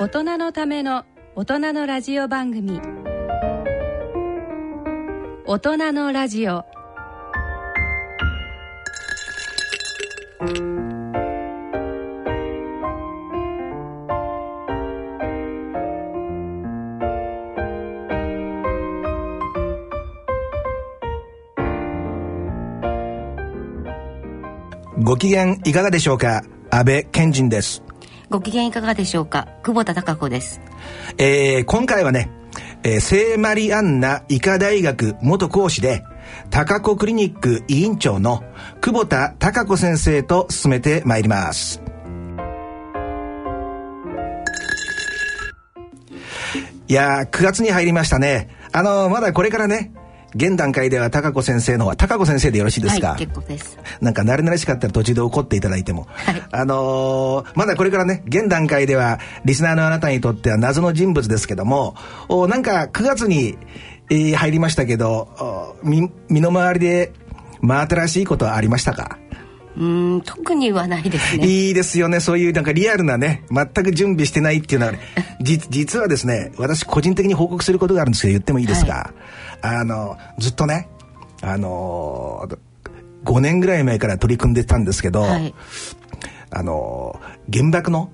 大人のための大人のラジオ番組。大人のラジオ。ご機嫌いかがでしょうか？安倍賢人です。ご機嫌いかがでしょうか？久保田貴子です。えー今回はね、えー聖マリアンナ医科大学元講師で、高子クリニック委員長の久保田貴子先生と進めてまいります。いやー、9月に入りましたね。あのーまだこれからね、現段階では高子先生の方は、高子先生でよろしいですか、はい、結構です。なんか慣れ慣れしかったら途中で怒っていただいても。はいあのーまだこれからね、現段階では、リスナーのあなたにとっては謎の人物ですけども、おなんか9月に、えー入りましたけど、身の回りで真新しいことはありましたか？うーん、特にはないですね。いいですよね。そういうなんかリアルなね、全く準備してないっていうのはね、じ、実はですね、私個人的に報告することがあるんですけど、言ってもいいですか、あの、ずっとね、あのー、5年ぐらい前から取り組んでたんですけど、はい。あの、原爆の、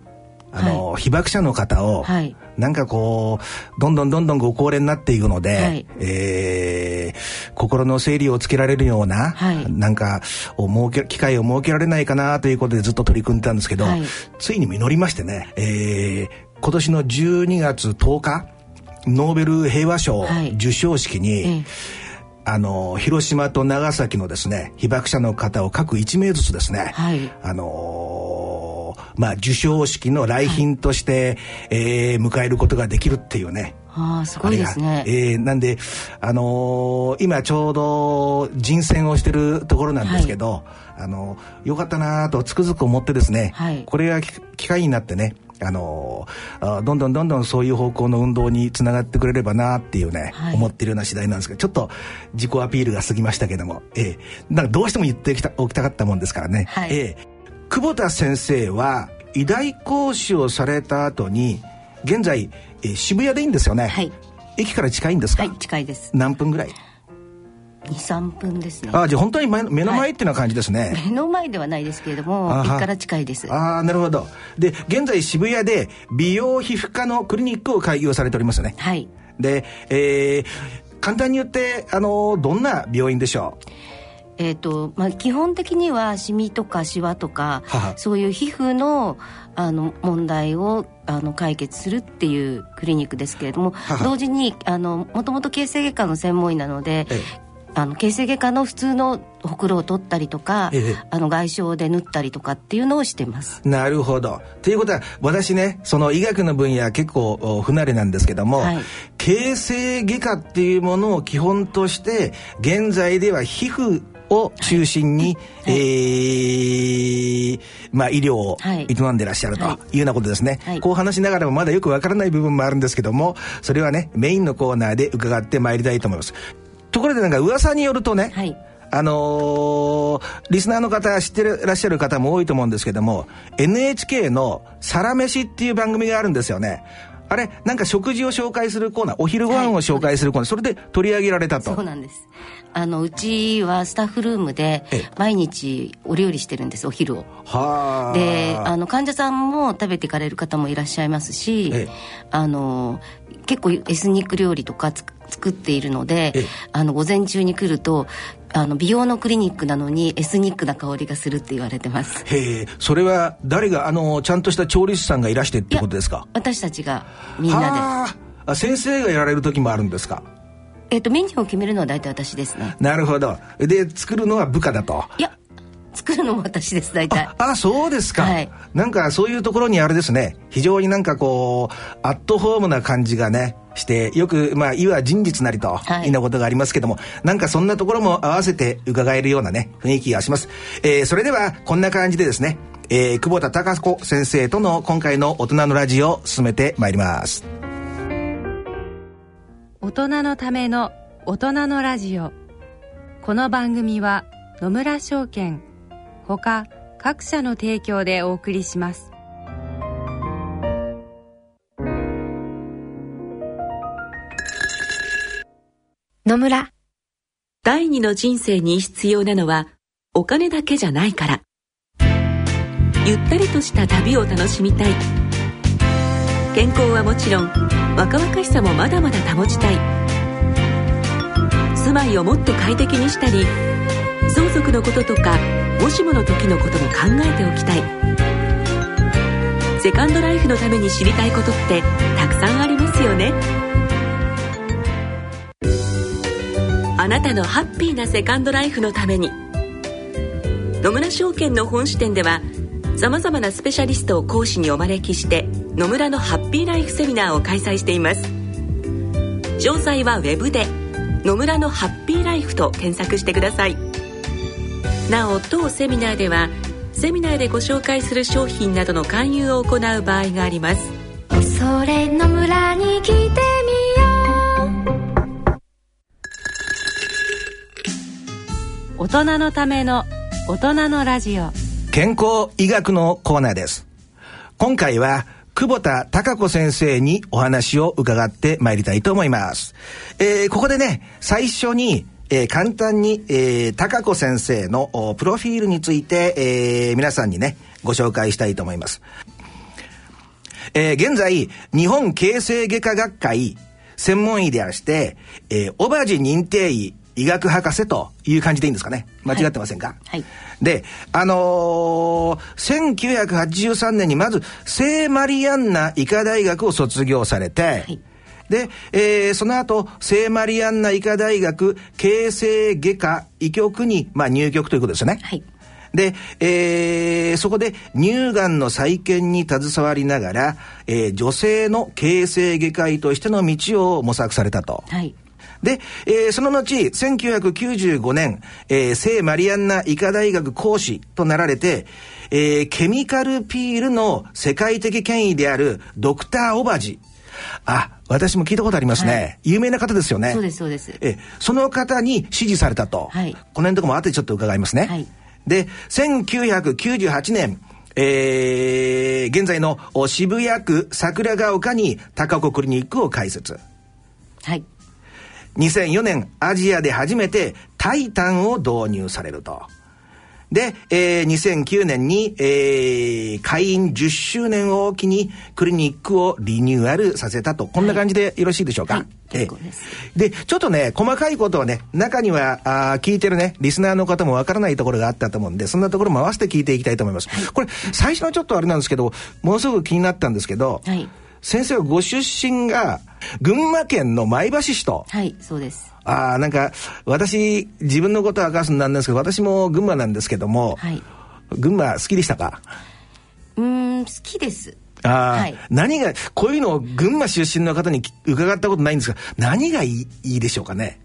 あの、被爆者の方を、はい。なんかこう、どんどんどんどんご高齢になっていくので、はい。えー心の整理をつけられるような、はい。なんか、を設け、機会を設けられないかなということでずっと取り組んでたんですけど、はい。ついに実りましてね、えー今年の12月10日、ノーベル平和賞はい。授賞式に、ええ。あの、広島と長崎のですね、被爆者の方を各1名ずつですね、はい。あのーまあ、授賞式の来賓として、えー迎えることができるっていうね。ああ、すごいですね。えーなんで、あのー今ちょうど人選をしてるところなんですけど、あのーよかったなとつくづく思ってですね、はい。これがき機会になってね、あのーあどんどんどんどんそういう方向の運動につながってくれればなっていうね、はい。思ってるような次第なんですけど、ちょっと自己アピールが過ぎましたけども、ええなんかどうしても言ってきたおきたかったもんですからね。はい。ええ久保田先生は医大講師をされた後に、現在、えー渋谷でいいんですよね？はい。駅から近いんですか、はい、近いです。何分ぐらい？2、3分ですね。あじゃあ本当に目の前っていうな感じですね。目の前ではないですけれども、駅から近いです。ああ、なるほど。で、現在渋谷で美容皮膚科のクリニックを開業されておりますよね。はい。で、えー簡単に言って、あのどんな病院でしょえっ、と、まあ、基本的にはシミとかシワとかははそういう皮膚のあの問題をあの解決するっていうクリニックですけれどもはは同時にあのもともと形成外科の専門医なので、えあの形成外科の普通のほくろを取ったりとか、ええ。あの外傷で縫ったりとかっていうのをしてます。うなるほど。ということは、私ね、その医学の分野結構お不慣れなんですけども、はい。形成外科っていうものを基本として、現在では皮膚を中心に、はいえーまあ医療をはい。営んでらっしゃるとはい。いうようなことですね。はい。こう話しながらもまだよくわからない部分もあるんですけども、それはね、メインのコーナーで伺ってまいりたいと思います。ところでなんか噂によるとね、はい。あのーリスナーの方知ってらっしゃる方も多いと思うんですけども NHK の「サラメシ」っていう番組があるんですよねあれなんか食事を紹介するコーナーお昼ご飯を紹介するコーナー、それで取り上げられたと。そうなんです。あのうちはスタッフルームでええ。毎日お料理してるんですお昼を。はあ。であの患者さんも食べていかれる方もいらっしゃいますし、ええ。あの結構エスニック料理とか作っているので、ええ。あの午前中に来るとあの美容のクリニックなのにエスニックな香りがするって言われてます。へえそれは誰があのちゃんとした調理師さんがいらしてってことですか？私たちがみんなで、はああ先生がやられる時もあるんですか？えっとメニューを決めるのは大体私ですね。なるほど。で作るのは部下だと。いや作るのも私です大体あ、そうですか。はいなんかそういうところにあれですね、非常になんかこう、アットホームな感じがね、して、よく、まあ、いわ人実なりと、はいい、なことがありますけども、なんかそんなところも合わせて伺えるようなね、雰囲気がします。えーそれでは、こんな感じでですね、えー久保田隆子先生との今回の大人のラジオを進めてまいります。大人のための大人のラジオこの番組は野村証券ほか各社の提供でお送りします。野村。第二の人生に必要なのはお金だけじゃないから。ゆったりとした旅を楽しみたい。健康はもちろん若々しさもまだまだ保ちたい。住まいをもっと快適にしたり相続のこととかもしもの時のことも考えておきたい。セカンドライフのために知りたいことってたくさんありますよね。あなたのハッピーなセカンドライフのために。野村証券の本支店ではさまざまなスペシャリストを講師にお招きして野村のハッピーライフセミナーを開催しています。詳細はウェブで「野村のハッピーライフ」と検索してください。なお当セミナーではセミナーでご紹介する商品などの勧誘を行う場合があります。それ野村に来てみ大人のための大人のラジオ。健康医学のコーナーです。今回は久保田孝子先生にお話を伺ってまいりたいと思います、えー、ここでね最初にえー、簡単に、えー、高子先生のプロフィールについて、えー、皆さんにね、ご紹介したいと思います。えー、現在、日本形成外科学会専門医であらして、えー、オバジ認定医医学博士という感じでいいんですかね。間違ってませんか、はい、であのー、1983年にまず聖マリアンナ医科大学を卒業されて、はいで、えー、その後、聖マリアンナ医科大学形成外科医局に、まあ、入局ということですよね。はい。で、えー、そこで乳がんの再建に携わりながら、えー、女性の形成外科医としての道を模索されたと。はい。で、えー、その後、1995年、えー、聖マリアンナ医科大学講師となられて、えー、ケミカルピールの世界的権威であるドクター・オバジ。あ、私も聞いたことありますね。はい、有名な方ですよね。そうです、そうです。え、その方に支持されたと。はい。この辺のとこも後でちょっと伺いますね。はい。で、1998年、えー、現在の渋谷区桜ヶ丘に高子クリニックを開設。はい。2004年アジアで初めてタイタンを導入されると。で、えー、2009年に、えー、会員10周年を機にクリニックをリニューアルさせたと。こんな感じでよろしいでしょうか？はい、えー、でちょっとね、細かいことはね、中には、あ聞いてるね、リスナーの方もわからないところがあったと思うんで、そんなところも合わせて聞いていきたいと思います。はい、これ、最初のちょっとあれなんですけど、ものすごく気になったんですけど、はい先生はご出身が群馬県の前橋市と。はいそうですああなんか私自分のことは明かすんなんですけど私も群馬なんですけども、はい、群馬好きでしたか？うん好きです。ああ、はい、何がこういうのを群馬出身の方に伺ったことないんですが何がいいいいでしょうかね？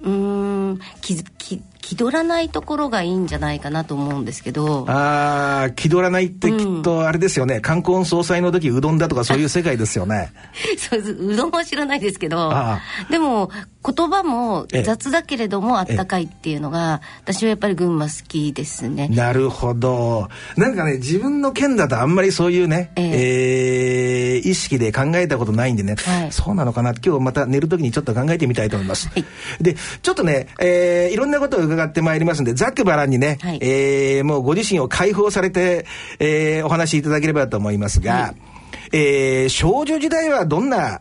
うん気気気取らないところがいいんじゃないかなと思うんですけど。ああ気取らないってきっとあれですよね、うん、冠婚葬祭の時うどんだとかそういう世界ですよね。そううどんは知らないですけど。でも言葉も雑だけれどもあったかいっていうのが私はやっぱり群馬好きですね。なるほど。なんかね自分の県だとあんまりそういうねえー、えー、意識で考えたことないんでね、はい、そうなのかな。今日また寝る時にちょっと考えてみたいと思います、はい、でちょっとね、えー、いろんなことを伺ってまいりますんで、ざっくばらんにね、はい、えー、もうご自身を解放されて、えー、お話しいただければと思いますが、はい、えー、少女時代はどんな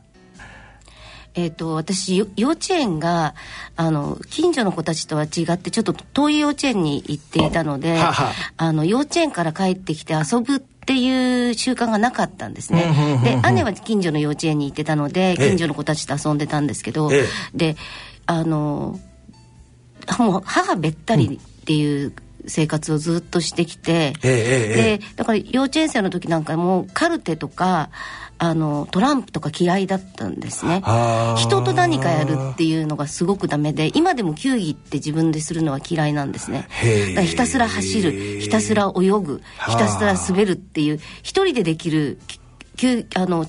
えっ、ー、と、私、幼稚園が、あの、近所の子たちとは違って、ちょっと遠い幼稚園に行っていたので、はは。あの、幼稚園から帰ってきて遊ぶっていう習慣がなかったんですね。で、姉は近所の幼稚園に行ってたので、近所の子たちと遊んでたんですけど、ええ、で、あの、もう母べったりっていう生活をずっとしてきて、でだから幼稚園生の時なんかもカルテとかあのトランプとか嫌いだったんですね。人と何かやるっていうのがすごくダメで今でも球技って自分でするのは嫌いなんですね。だからひたすら走るひたすら泳ぐひたすら滑るっていう一人でできるあの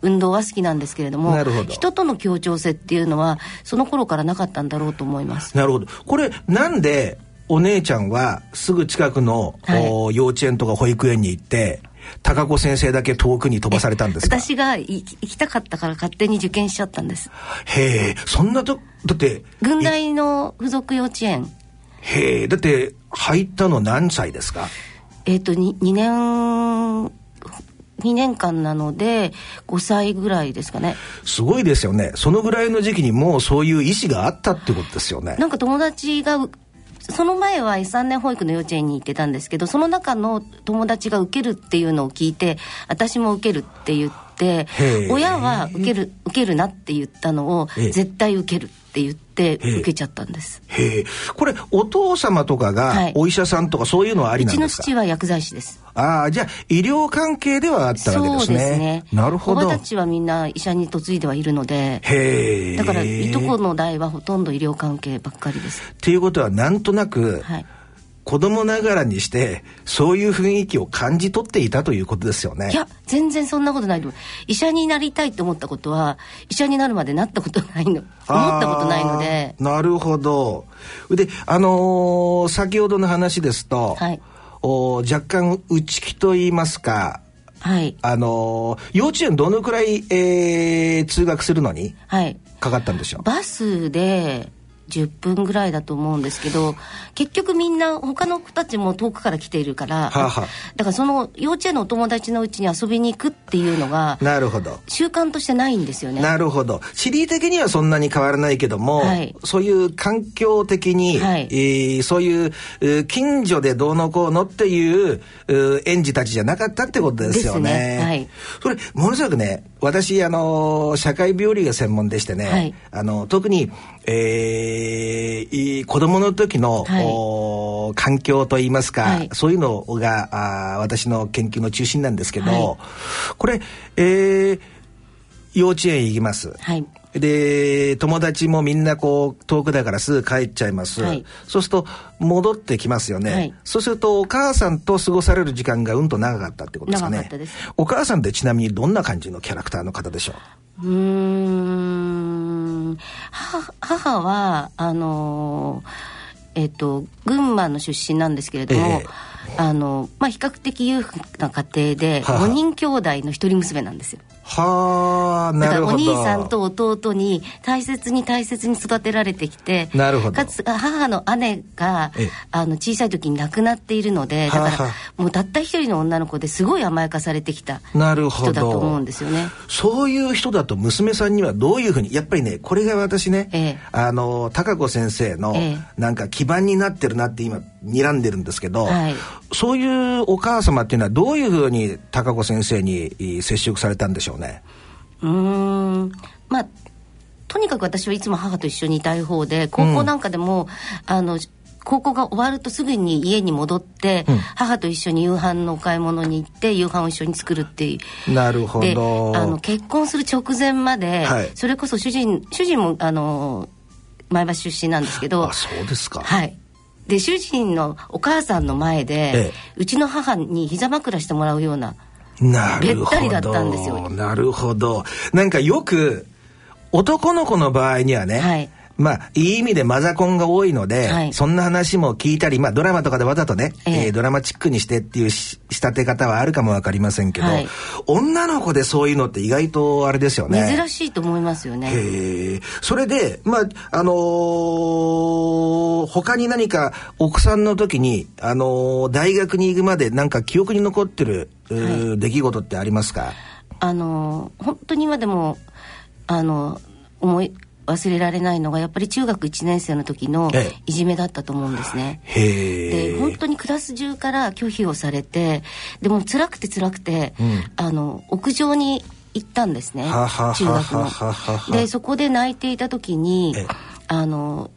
運動は好きなんですけれども人との協調性っていうのはその頃からなかったんだろうと思います。なるほど。これなんでお姉ちゃんはすぐ近くの、はい、幼稚園とか保育園に行って高子先生だけ遠くに飛ばされたんですか？私が行きたかったから勝手に受験しちゃったんです。へえそんなとだって軍大の附属幼稚園。へえだって入ったの何歳ですか？えっ、と 2, 2年2年間なので5歳ぐらいですかね。すごいですよね。そのぐらいの時期にもうそういう意思があったってことですよね。なんか友達がその前は3年保育の幼稚園に行ってたんですけどその中の友達が受けるっていうのを聞いて私も受けるって言って親は受ける受けるなって言ったのを絶対受けるって言って受けちゃったんです。へえ。これお父様とかがお医者さんとかそういうのはありなんですか、うちの父は薬剤師です。ああじゃあ医療関係ではあったわけですね。そうですね。なるほど。おばたちはみんな医者に嫁いではいるのでへえ。だからいとこの代はほとんど医療関係ばっかりです。っていうことはなんとなく、はい子供ながらにしてそういう雰囲気を感じ取っていたということですよね。いや全然そんなことない医者になりたいと思ったことは医者になるまでなったことないの。思ったことないので。なるほど。であのー、先ほどの話ですと、はい、お若干内気と言いますかはい、あのー、幼稚園どのくらい、えー、通学するのにかかったんでしょう、はい、バスで10分ぐらいだと思うんですけど結局みんな他の子たちも遠くから来ているから、はあはあ、だからその幼稚園のお友達のうちに遊びに行くっていうのがなるほど。習慣としてないんですよね。なるほど。地理的にはそんなに変わらないけども、はい、そういう環境的に、はい、えー、そういう近所でどうのこうのっていう園児たちじゃなかったってことですよね。ね。はい、それものすごくね私あの社会病理が専門でしてね、はい、あの特に、えー、子供の時の、はい、環境といいますか、はい、そういうのがあ私の研究の中心なんですけど、これ、えー、幼稚園行きます。で友達もみんなこう遠くだからすぐ帰っちゃいます、はい、そうすると戻ってきますよね、はい、そうするとお母さんと過ごされる時間がうんと長かったってことですかね。お母さんってちなみにどんな感じのキャラクターの方でしょう？うん母はあのえっ、ー、と群馬の出身なんですけれども、えーあの、まあ、比較的裕福な家庭で5人兄弟の一人娘なんですよ。はあなるほど。お兄さんと弟に大切に大切に育てられてきてなるほど。かつ母の姉があの小さい時に亡くなっているのでだからもうたった一人の女の子ですごい甘やかされてきた人だと思うんですよね。そういう人だと娘さんにはどういうふうにやっぱりねこれが私ね、ええ、あの高子先生のなんか基盤になってるなって今睨んでるんですけど、はい、そういうお母様っていうのはどういうふうに高子先生に接触されたんでしょうね？うん。まあとにかく私はいつも母と一緒にいたい方で高校なんかでも、うん、あの高校が終わるとすぐに家に戻って、うん、母と一緒に夕飯のお買い物に行って夕飯を一緒に作るっていう。なるほど。あの結婚する直前まで、はい、それこそ主人主人もあの前橋出身なんですけどあそうですか。はいで主人のお母さんの前で、ええ、うちの母に膝枕してもらうようなべったりだったんですよ。なるほど。なんかよく男の子の場合にはね、はいまあ、いい意味でマザコンが多いので、はい、そんな話も聞いたり、まあ、ドラマとかでわざとね、えー、えー、ドラマチックにしてっていう仕立て方はあるかもわかりませんけど、はい、女の子でそういうのって意外とあれですよね。珍しいと思いますよね。へそれで、まあ、あのー、他に何か奥さんの時に、あのー、大学に行くまでなんか記憶に残ってる、はい、出来事ってありますか？あのー、本当に今でも、あの思い忘れられないのがやっぱり中学1年生の時のいじめだったと思うんですね。で本当にクラス中から拒否をされてでも辛くて辛くて、うん、あの屋上に行ったんですね。中学の。でそこで泣いていた時にあの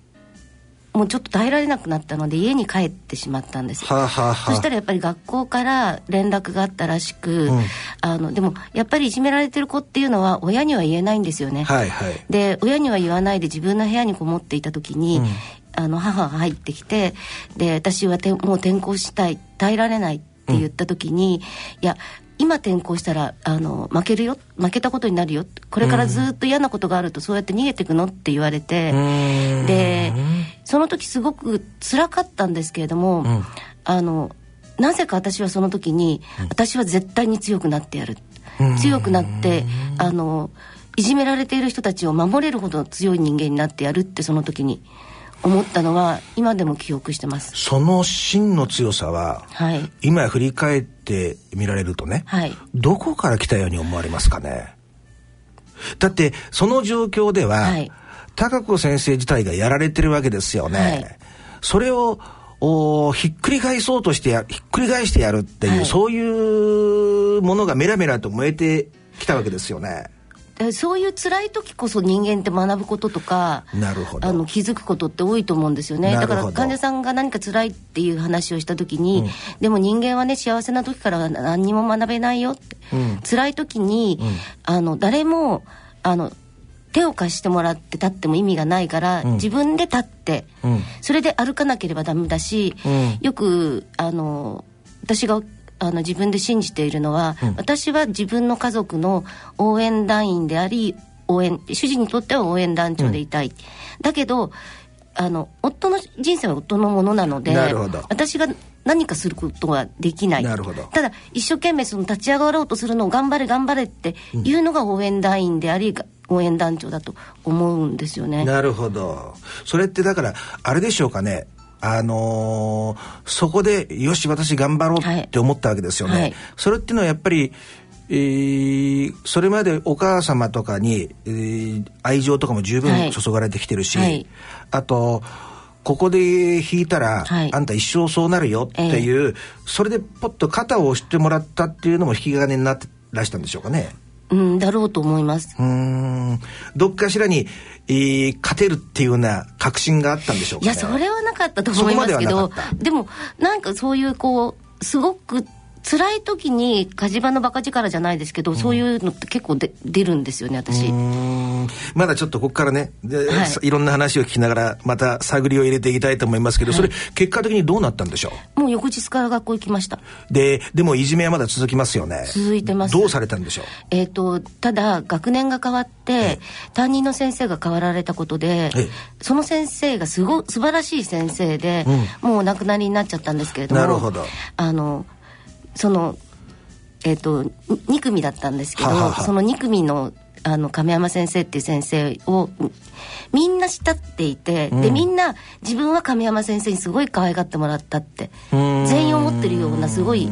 もうちょっと耐えられなくなったので家に帰ってしまったんです、はあはあ、そしたらやっぱり学校から連絡があったらしく、うん、あのでもやっぱりいじめられてる子っていうのは親には言えないんですよね、はいはい、で親には言わないで自分の部屋にこもっていた時に、うん、あの母が入ってきてで私はてもう転校したい耐えられないって言った時に、うん、いや今転校したらあの負けるよ負けたことになるよ。これからずっと嫌なことがあるとそうやって逃げていくのって言われて。でその時すごく辛かったんですけれども、うん、あのなぜか私はその時に、私は絶対に強くなってやる。強くなってあのいじめられている人たちを守れるほど強い人間になってやるってその時に思ったのは今でも記憶してます。その真の強さは、はい、今振り返って見られるとね、はい、どこから来たように思われますかね？だってその状況では、はい、高子先生自体がやられてるわけですよね、はい、それをおひっくり返そうとしてやひっくり返してやるっていう、はい、そういうものがメラメラと燃えてきたわけですよね。そういう辛い時こそ人間って学ぶこととかなるほど。あの気づくことって多いと思うんですよね。だから患者さんが何か辛いっていう話をした時に、うん、でも人間はね幸せな時から何にも学べないよって、うん、辛い時に、うん、あの誰もあの手を貸してもらって立っても意味がないから、うん、自分で立って、うん、それで歩かなければダメだし、うん、よくあの私があの自分で信じているのは、私は自分の家族の応援団員であり応援主人にとっては応援団長でいたい、だけどあの夫の人生は夫のものなので私が何かすることはできない。ただ一生懸命その立ち上がろうとするのを頑張れ頑張れっていうのが応援団員であり、応援団長だと思うんですよね。なるほど。それってだからあれでしょうかね。あのー、そこでよし私頑張ろうって思ったわけですよね。はい。はい、それっていうのはやっぱりえー、それまでお母様とかに、えー、愛情とかも十分注がれてきてるし、はい、あとここで引いたら、はい、あんた一生そうなるよっていう、えー、それでポッと肩を押してもらったっていうのも引き金になってらしたんでしょうかね。うん、だろうと思います。うん。どっかしらに、えー、勝てるっていうような確信があったんでしょうか、ね、いや、それはなかったと思いますけど、でも、なんかそういうこう、すごく辛い時に火事場のバカ力じゃないですけど、うん、そういうのって結構で出るんですよね私。まだちょっとここからね。で、はい、いろんな話を聞きながらまた探りを入れていきたいと思いますけど、はい、それ結果的にどうなったんでしょう？もう翌日から学校行きました。ででもいじめはまだ続きますよね。続いてます。どうされたんでしょう？えっ、ー、とただ学年が変わって担任の先生が変わられたことでその先生がすご素晴らしい先生で、うん、もうお亡くなりになっちゃったんですけれどもなるほど。あのそのえっ、ー、と2組だったんですけどははその2組のあの亀山先生っていう先生をみんな慕っていて、うん、でみんな自分は亀山先生にすごい可愛がってもらったって全員思ってるようなすごい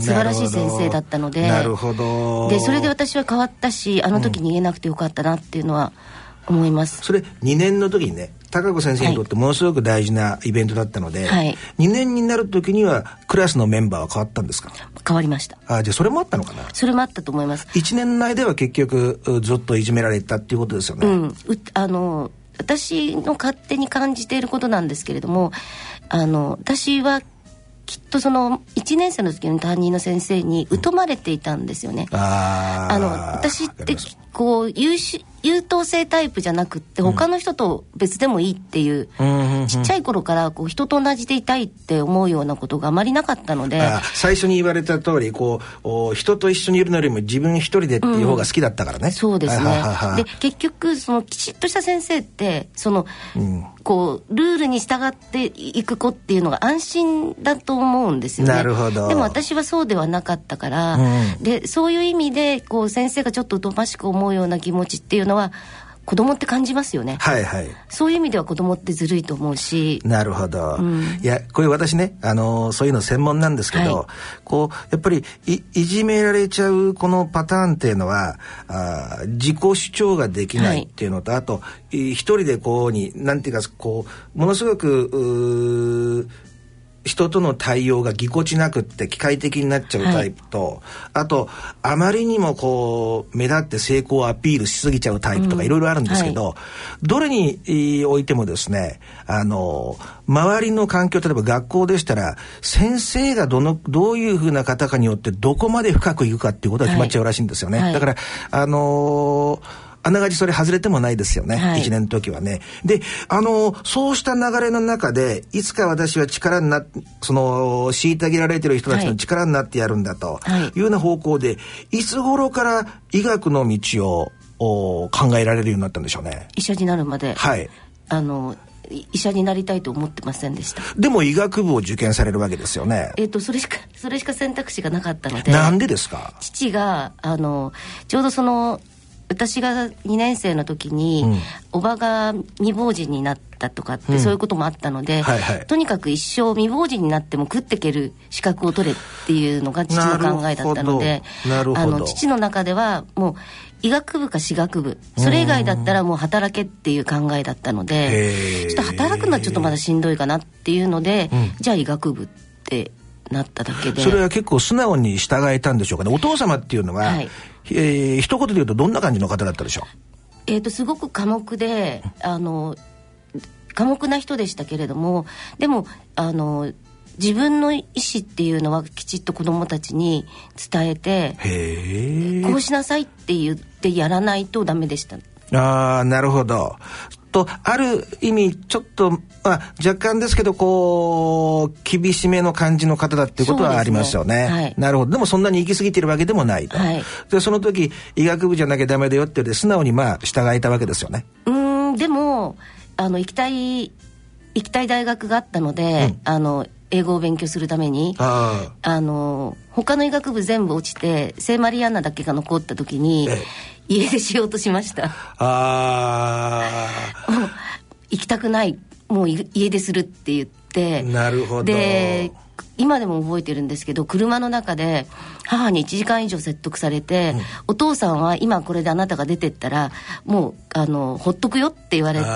素晴らしい先生だったのでなるほど。でそれで私は変わったしあの時に言えなくてよかったなっていうのは思います、それ2年の時にね高子先生にとってものすごく大事なイベントだったので、はい、2年になる時にはクラスのメンバーは変わったんですか？変わりました。あじゃあそれもあったのかな？それもあったと思います。1年内では結局ずっといじめられたっていうことですよね、うん、あの私の勝手に感じていることなんですけれどもあの私はきっとその1年生の時の担任の先生に疎まれていたんですよね。うん、ああの私ってこう優秀優等生タイプじゃなくって他の人と別でもいいっていう、うん、ちっちゃい頃からこう人と同じでいたいって思うようなことがあまりなかったので最初に言われた通りこう人と一緒にいるのよりも自分一人でっていう方が好きだったからね、うん、そうですね。で結局そのきちっとした先生ってその、うん、こうルールに従っていく子っていうのが安心だと思うんですよね。なるほど。でも私はそうではなかったから、でそういう意味でこう先生がちょっと疎ましく思うような気持ちっていうのは子供って感じますよね。はいはい。そういう意味では子供ってずるいと思うし。なるほど。うん、いや、これ私ね、あのー、そういうの専門なんですけど、はい、こう、やっぱりい、いじめられちゃうこのパターンっていうのは、あ自己主張ができないっていうのと、はい、あと、一人でこうに、なんていうか、こう、ものすごく、う人との対応がぎこちなくって機械的になっちゃうタイプと、はい、あとあまりにもこう目立って成功をアピールしすぎちゃうタイプとかいろいろあるんですけど、はい、どれにおいてもですねあの周りの環境例えば学校でしたら先生がどのどういうふうな方かによってどこまで深くいくかっていうことが決まっちゃうらしいんですよね。はい、だからあのーあながちそれ外れてもないですよね。はい、1年の時はね。で、あの、そうした流れの中で、いつか私は力になっ、その、虐げられてる人たちの力になってやるんだというような方向で、いつ頃から医学の道をお考えられるようになったんでしょうね。医者になるまで。はい。あの、医者になりたいと思ってませんでしたでも医学部を受験されるわけですよねえっ、とそれしかそれしか選択肢がなかったのでなんでですか？父があのちょうどその私が2年生の時に、うん。おばが未亡人になったとかって、うん。そういうこともあったので、はいはい。とにかく一生未亡人になっても食っていける資格を取れっていうのが父の考えだったのであの父の中ではもう医学部か歯学部。それ以外だったらもう働けっていう考えだったのへでー。ちょっと働くのはちょっとまだしんどいかなっていうので、うん。じゃあ医学部ってなっただけで。それは結構素直に従えたんでしょうかね。お父様っていうのは、はいえー一言で言うとどんな感じの方だったでしょえー、とすごく寡黙であの寡黙な人でしたけれどもでもあの自分の意思っていうのはきちっと子どもたちに伝えてこうしなさいって言ってやらないとダメでした。ああなるほどとある意味ちょっと、まあ、若干ですけどこう厳しめの感じの方だっていうことはありますよね。ね。はい。なるほど。でもそんなに行き過ぎてるわけでもないと、はい。でその時医学部じゃなきゃダメだよって言って素直にまあ従えたわけですよね。うーんでもあの行きたい行きたい大学があったので、うん。あの英語を勉強するためにああ。の他の医学部全部落ちて聖マリアンナだけが残った時に、ええ。家出しようとしました。ああ。行きたくない。もうい家出するって言って。なるほど。で今でも覚えてるんですけど車の中で母に1時間以上説得されて、お父さんは今これであなたが出てったらもうあのほっとくよって言われて。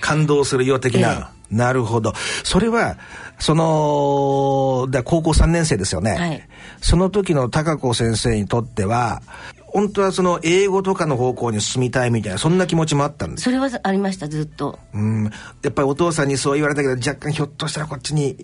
感動するよ的な、なるほど。それはそのだ高校3年生ですよね、はい。その時の高子先生にとっては本当はその英語とかの方向に進みたいみたいなそんな気持ちもあったんです。それはありましたずっと。うん。やっぱりお父さんにそう言われたけど若干ひょっとしたらこっちに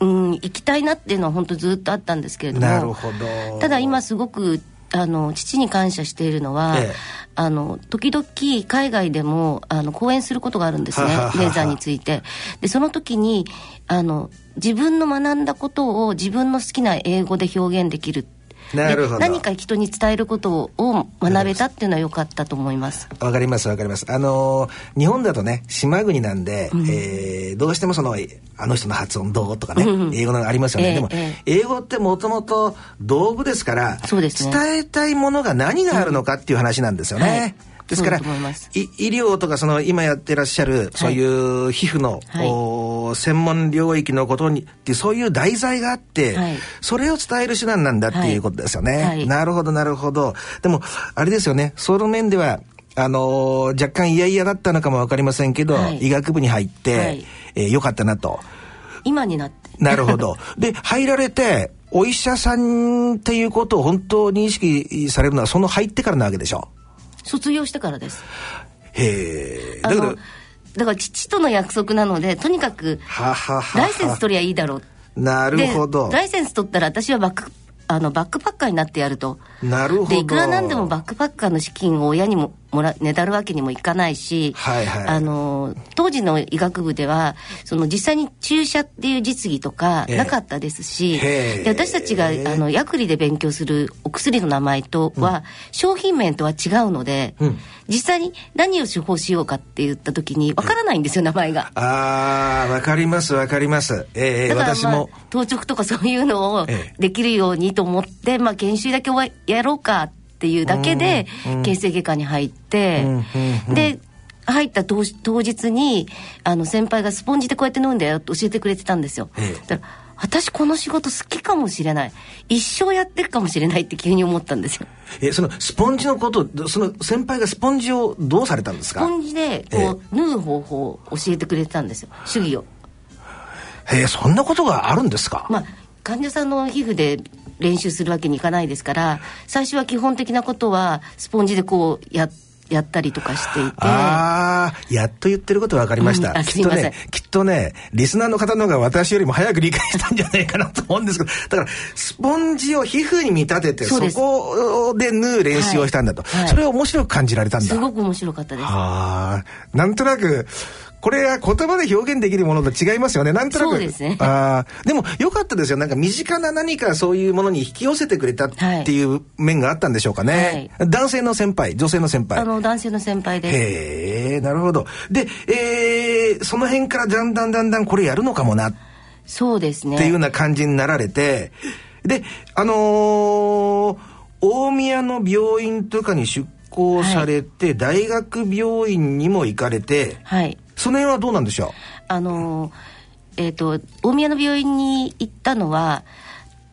うん行きたいなっていうのは本当ずっとあったんですけれども。なるほど。ただ今すごくあの父に感謝しているのは、ええ。あの時々海外でもあの講演することがあるんですねレーザーについて。でその時にあの自分の学んだことを自分の好きな英語で表現できるなるほど。で何か人に伝えることを学べたっていうのは良かったと思います。わかりますわかります。あのー日本だとね、島国なんで、えーどうしてもその、あの人の発音どうとかね、うん。うん英語のありますよね。ええでも、え英語ってもともと道具ですから、そうですね。伝えたいものが何があるのかっていう話なんですよね。はいですから医療とかその今やってらっしゃるそういう皮膚の、はいお専門領域のことにってそういう題材があって、はいそれを伝える手段なんだっていうことですよね。はいなるほどなるほど。でもあれですよねその面ではあのー若干嫌々だったのかもわかりませんけど、はい医学部に入って、はいえーよかったなと。今になってなるほど。で入られてお医者さんっていうことを本当に意識されるのはその入ってからなわけでしょ。卒業してからですへえ。だけどだから父との約束なのでとにかくライセンス取りゃいいだろうなるほどで。ライセンス取ったら私はバックあのバックパッカーになってやるとなるほど。でいくらなんでもバックパッカーの資金を親にももらねだるわけにもいかないし、はいはい。あの当時の医学部ではその実際に注射っていう実技とかええ。なかったですし、で私たちがあの薬理で勉強するお薬の名前とは、商品名とは違うので、うん。実際に何を処方しようかって言った時にわからないんですよ名前が。ああ、わかりますわかります。ええだから、まあ私も。、当直とかそういうのをええ。できるようにと思って、まあ、研修だけはやろうかっていうだけで形成外科に入って、で入った当当日にあの先輩がスポンジでこうやって飲んだよって教えてくれてたんですよ。ええ。だから私この仕事好きかもしれない。一生やってるかもしれないって急に思ったんですよ。え、そのスポンジのこと、その先輩がスポンジをどうされたんですか？スポンジでこう、縫う方法を教えてくれてたんですよ。手技を。ええそんなことがあるんですか、まあ、患者さんの皮膚で練習するわけにいかないですから最初は基本的なことはスポンジでこうややったりとかしていて。ああ、やっと言ってること分かりました。うんあきっとねきっとね、リスナーの方の方が私よりも早く理解したんじゃないかなと思うんですけど、だから、スポンジを皮膚に見立てて、そこで縫う練習をしたんだと。はい。はい。それを面白く感じられたんだ。すごく面白かったです。はあ、なんとなく、これは言葉で表現できるものと違いますよね。なんとなく。そうですね。ああ、でも良かったですよ。なんか身近な何かそういうものに引き寄せてくれたっていう面があったんでしょうかね。はい、男性の先輩、女性の先輩。あの、男性の先輩です。へえ、なるほど。で、えー、その辺からだんだんだんだんこれやるのかもな。そうですね。っていうような感じになられて、で、あのー、大宮の病院とかに出向されて、はい、大学病院にも行かれて、はい、その辺はどうなんでしょう？あの、えっ、ー、と大宮の病院に行ったのは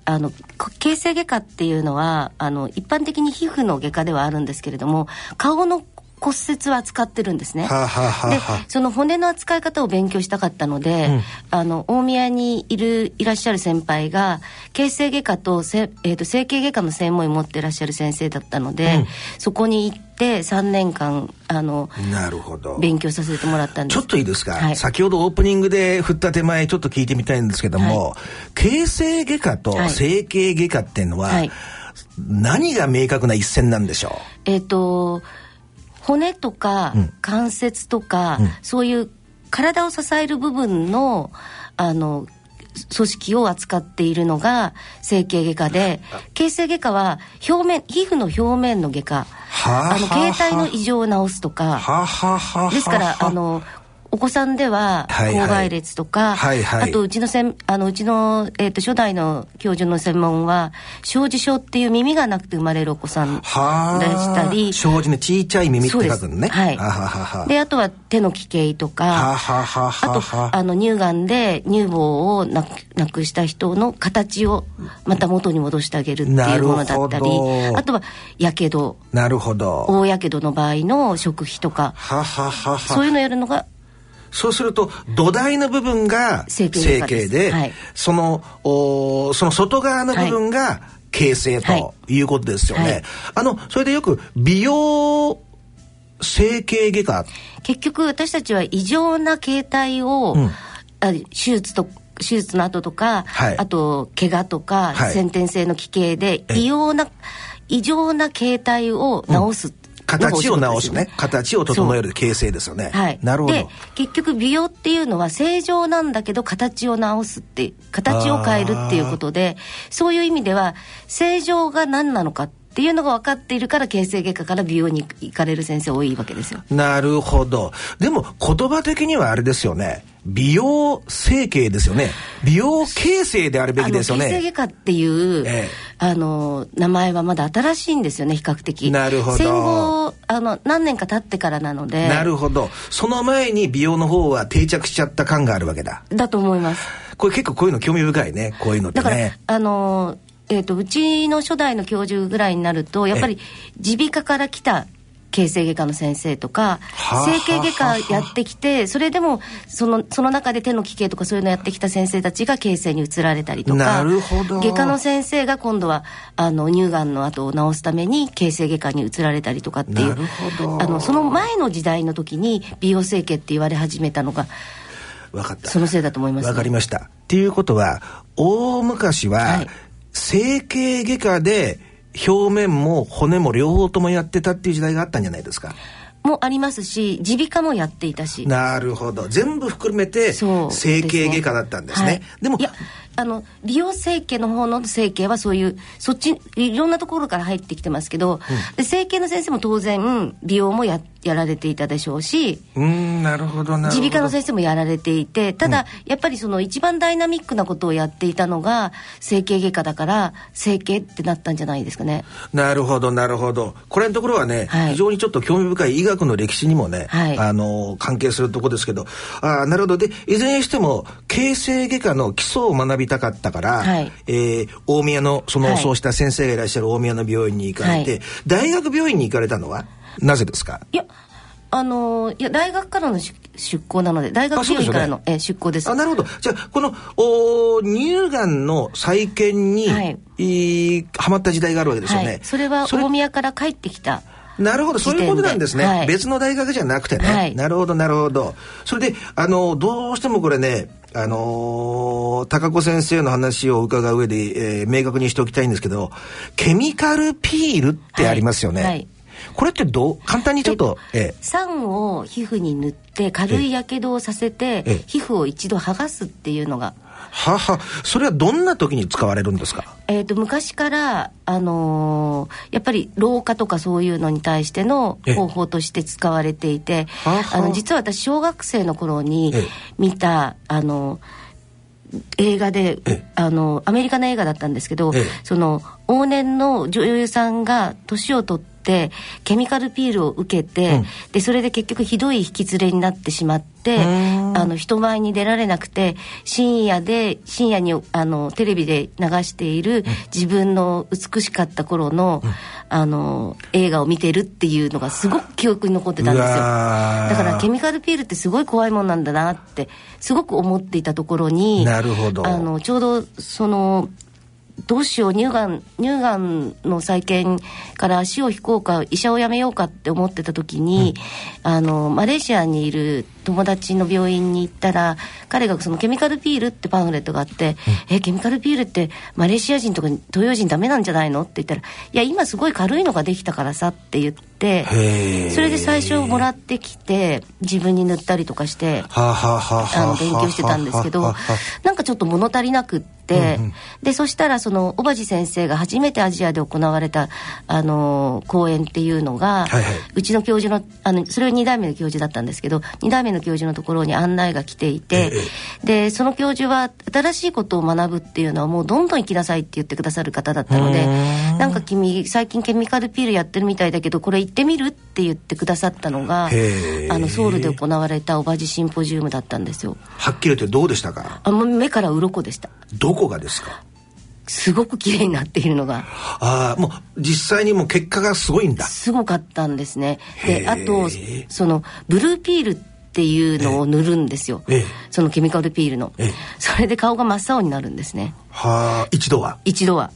あの形成外科っていうのはあの一般的に皮膚の外科ではあるんですけれども顔の骨折は扱ってるんですね。はあはあ、でその骨の扱い方を勉強したかったので、うん、あの大宮にいるいらっしゃる先輩が形成外科とせ、えーと、整形外科の専門医持ってらっしゃる先生だったので、うん、そこに行って3年間あのなるほど。勉強させてもらったんです。ちょっといいですか、はい、先ほどオープニングで振った手前ちょっと聞いてみたいんですけども、はい、形成外科と整形外科っていうのは、はい、何が明確な一線なんでしょう？えっ、ー、と骨とか関節とか、うん、そういう体を支える部分のあの組織を扱っているのが整形外科で。形成外科は表面皮膚の表面の外科。あの形態の異常を治すとか。ですからあのお子さんでは口外列とか、はいはい、あとうちのせんあのうちの、えーと、初代の教授の専門は小児症っていう耳がなくて生まれるお子さんでしたり小児のちいちゃい耳って書くのね。はい。であとは手の奇形とかあとあの乳がんで乳房をななくした人の形をまた元に戻してあげるっていうものだったりあとはやけどなるほど。大やけどの場合の食費とかそういうのやるのがそうすると土台の部分が整形で、はい、そのおその外側の部分が形成とい。うことですよね。はい、あのそれでよく美容整形外科。結局私たちは異常な形態を、うん、あ手術と手術の後とか、はい、あと怪我とか、先天性の奇形で異様な異常な形態を治す形を直すね形を整える形成ですよね。はい。なるほど。で結局美容っていうのは正常なんだけど形を直すって形を変えるっていうことでそういう意味では正常が何なのかっていうのが分かっているから形成外科から美容に行かれる先生多いわけですよ。なるほど。でも言葉的にはあれですよね。美容整形ですよね。美容形成であるべきですよね。形成外科っていう、ええ、あの名前はまだ新しいんですよね比較的。なるほど。戦後あの何年か経ってからなので。なるほど。その前に美容の方は定着しちゃった感があるわけだ。だと思います。これ結構こういうの興味深いね。こういうのってね。だからあのえーと、うちの初代の教授ぐらいになるとやっぱり耳鼻科から来た形成外科の先生とか整形外科やってきてそれでもそのその中で手の奇形とかそういうのやってきた先生たちが形成に移られたりとか外科の先生が今度はあの乳がんの後を治すために形成外科に移られたりとかっていうあのその前の時代の時に美容整形って言われ始めたのが分かった。そのせいだと思います、ね、分かりました。っていうことは大昔は、はい整形外科で表面も骨も両方ともやってたっていう時代があったんじゃないですか。もありますし耳鼻科もやっていたし。なるほど。全部含めて整形外科だったんですね、ねはい、でもいやあの美容整形の方の整形はそういうそっちいろんなところから入ってきてますけど、うん、で整形の先生も当然美容もややられていたでしょうしうんなるほどな耳鼻科の先生もやられていてただ、うん、やっぱりその一番ダイナミックなことをやっていたのが整形外科だから整形ってなったんじゃないですかね。なるほどなるほど。これのところはね、はい、非常にちょっと興味深い医学の歴史にもね、はい、あの関係するところですけど。あなるほど。でいずれにしても形成外科の基礎を学びたかったから、はい、えー、大宮のその、そうした先生がいらっしゃる大宮の病院に行かれて、大学病院に行かれたのは？なぜですか？いやあのいや大学からの出向なので大学病院からの、ね、え出向です。あなるほど。じゃあこのお乳がんの再建に、はい、はまった時代があるわけですよね、はい、それは大宮から帰ってきたなるほど、そういうことなんですね。はい、別の大学じゃなくてね、はい、なるほど、なるほど。それで、あの、どうしてもこれね、あのー、高子先生の話を伺う上で、えー、明確にしておきたいんですけど、ケミカルピールってありますよね。はい、これってどう簡単にちょっと、ええ、酸を皮膚に塗って軽いやけどをさせて、ええ、皮膚を一度剥がすっていうのが。はは。それはどんな時に使われるんですか？えーと、昔から、あのー、やっぱり老化とかそういうのに対しての方法として使われていてあの実は私小学生の頃に見たあの映画であのアメリカの映画だったんですけどその往年の女優さんが年を取ってケミカルピールを受けて、うん、でそれで結局ひどい引き連れになってしまってあの人前に出られなくて深夜で深夜にあのテレビで流している自分の美しかった頃のうん、あの映画を見てるっていうのがすごく記憶に残ってたんですよ。だからケミカルピールってすごい怖いもんなんだなってすごく思っていたところになるほど。あのちょうどそのどうしよう乳がん乳がんの再建から足を引こうか医者を辞めようかって思ってた時に、うん、あのマレーシアにいる友達の病院に行ったら彼がそのケミカルピールってパンフレットがあって「うん、えケミカルピールってマレーシア人とか東洋人ダメなんじゃないの?」って言ったら「いや今すごい軽いのができたからさ」って言って。それで最初もらってきて自分に塗ったりとかしてあの勉強してたんですけどなんかちょっと物足りなくって。うんうん、でそしたらその小鉢先生が初めてアジアで行われたあの講演っていうのが、はいはい、うちの教授のあのそれは2代目の教授だったんですけど2代目の教授のところに案内が来ていて、えでその教授は新しいことを学ぶっていうのはもうどんどん行きなさいって言ってくださる方だったのでなんか君最近ケミカルピールやってるみたいだけどこれ行ってみるって言ってくださったのがあのソウルで行われたおばじシンポジウムだったんですよ。はっきり言ってどうでしたか？あ目から鱗でした。どこがですか？すごく綺麗になっているのが。ああもう実際にも結果がすごいんだ。すごかったんですね。であとそのブルーピールっていうのを塗るんですよ、ええ、そのケミカルピールの、え、それで顔が真っ青になるんですね。はあ一度は？一度は。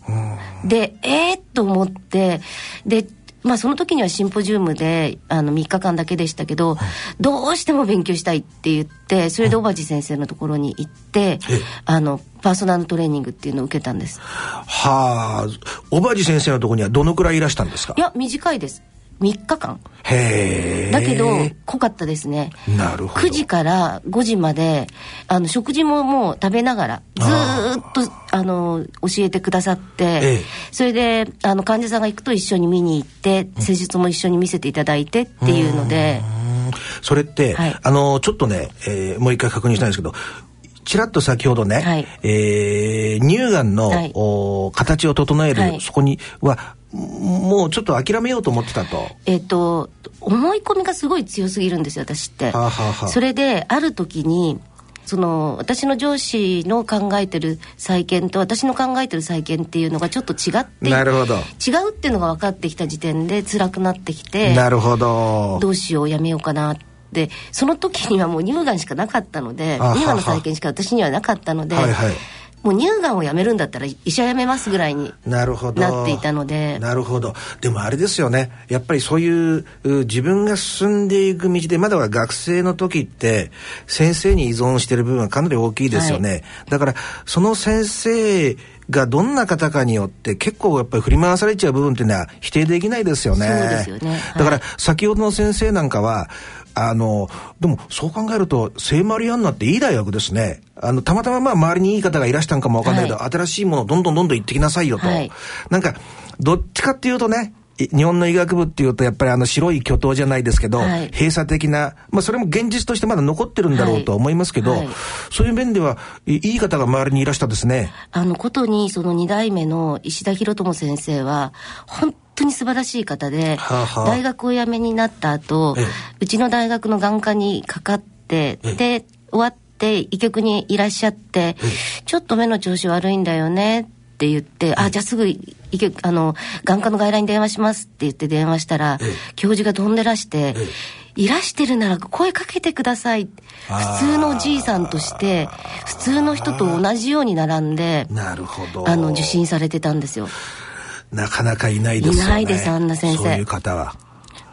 でええー、と思ってでまあその時にはシンポジウムであの3日間だけでしたけど、どうしても勉強したいって言ってそれで小鉢先生のところに行って、あのパーソナルトレーニングっていうのを受けたんです。はあ。小鉢先生のところにはどのくらいいらしたんですか？いや短いです3日間。へえ。だけど濃かったですね。なるほど。9時から5時まであの食事ももう食べながらずっとあの教えてくださって、ええ、それであの患者さんが行くと一緒に見に行って施術も一緒に見せていただいてっていうので。それって、はい、あのちょっとね、えー、もう一回確認したいんですけどちらっと先ほどね、はい、えー、乳がんの、はい、お形を整える、はい、そこにはもうちょっと諦めようと思ってたと。えっ、と思い込みがすごい強すぎるんですよ私って。はあはあ、それである時にその私の上司の考えてる再建と私の考えてる再建っていうのがちょっと違ってなるほど。違うっていうのが分かってきた時点で辛くなってきてなるほど。どうしようやめようかなって。その時にはもう乳がんしかなかったので乳がんの再建しか私にはなかったので、はいはいもう乳がんをやめるんだったら医者辞めますぐらいになるほど。なっていたので。なるほど。でもあれですよね。やっぱりそういう自分が進んでいく道でまだは学生の時って先生に依存してる部分はかなり大きいですよね、はい、だからその先生がどんな方かによって結構やっぱり振り回されちゃう部分っていうのは否定できないですよね。そうですよね。はい、だから先ほどの先生なんかはあの、でもそう考えると、聖マリアンナっていい大学ですね。あの、たまたままあ周りにいい方がいらしたんかもわかんないけど、はい、新しいものをどんどんどんどん行ってきなさいよと。はい、なんか、どっちかっていうとね、日本の医学部っていうとやっぱりあの白い巨頭じゃないですけど、はい、閉鎖的な、まあそれも現実としてまだ残ってるんだろうと思いますけど、はいはい、そういう面ではいい方が周りにいらしたですね。あのことにその二代目の石田博友先生は、本当に素晴らしい方で、はあはあ、大学を辞めになった後、うちの大学の眼科にかかって、で、終わって医局にいらっしゃって、ちょっと目の調子悪いんだよねって言って、あ、じゃあすぐ、あの、眼科の外来に電話しますって言って電話したら、教授が飛んでらして、いらしてるなら声かけてください。普通のおじいさんとして、普通の人と同じように並んで。あの、受診されてたんですよ。なかなかいないですよね。いないです、あんな先生。そういう方は。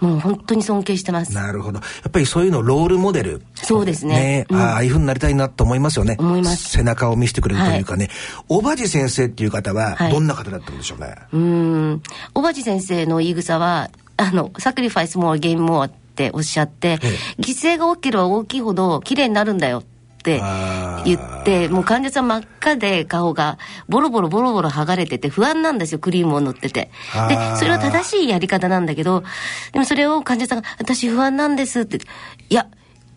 もう本当に尊敬してます。なるほど。やっぱりそういうのロールモデル。そうですね。ね、うん、ああいうふうになりたいなと思いますよね。思います。背中を見せてくれるというかね。小鉢先生っていう方は、どんな方だったんでしょうね？はい、うん。小鉢先生の言い草は、あのサクリファイスモアゲームモアっておっしゃって、ええ、犠牲が大きければ大きいほど綺麗になるんだよって言ってもう患者さん真っ赤で顔がボロボロボロボロ剥がれてて不安なんですよクリームを塗ってて。でそれは正しいやり方なんだけどでもそれを患者さんが「私不安なんです」って「いや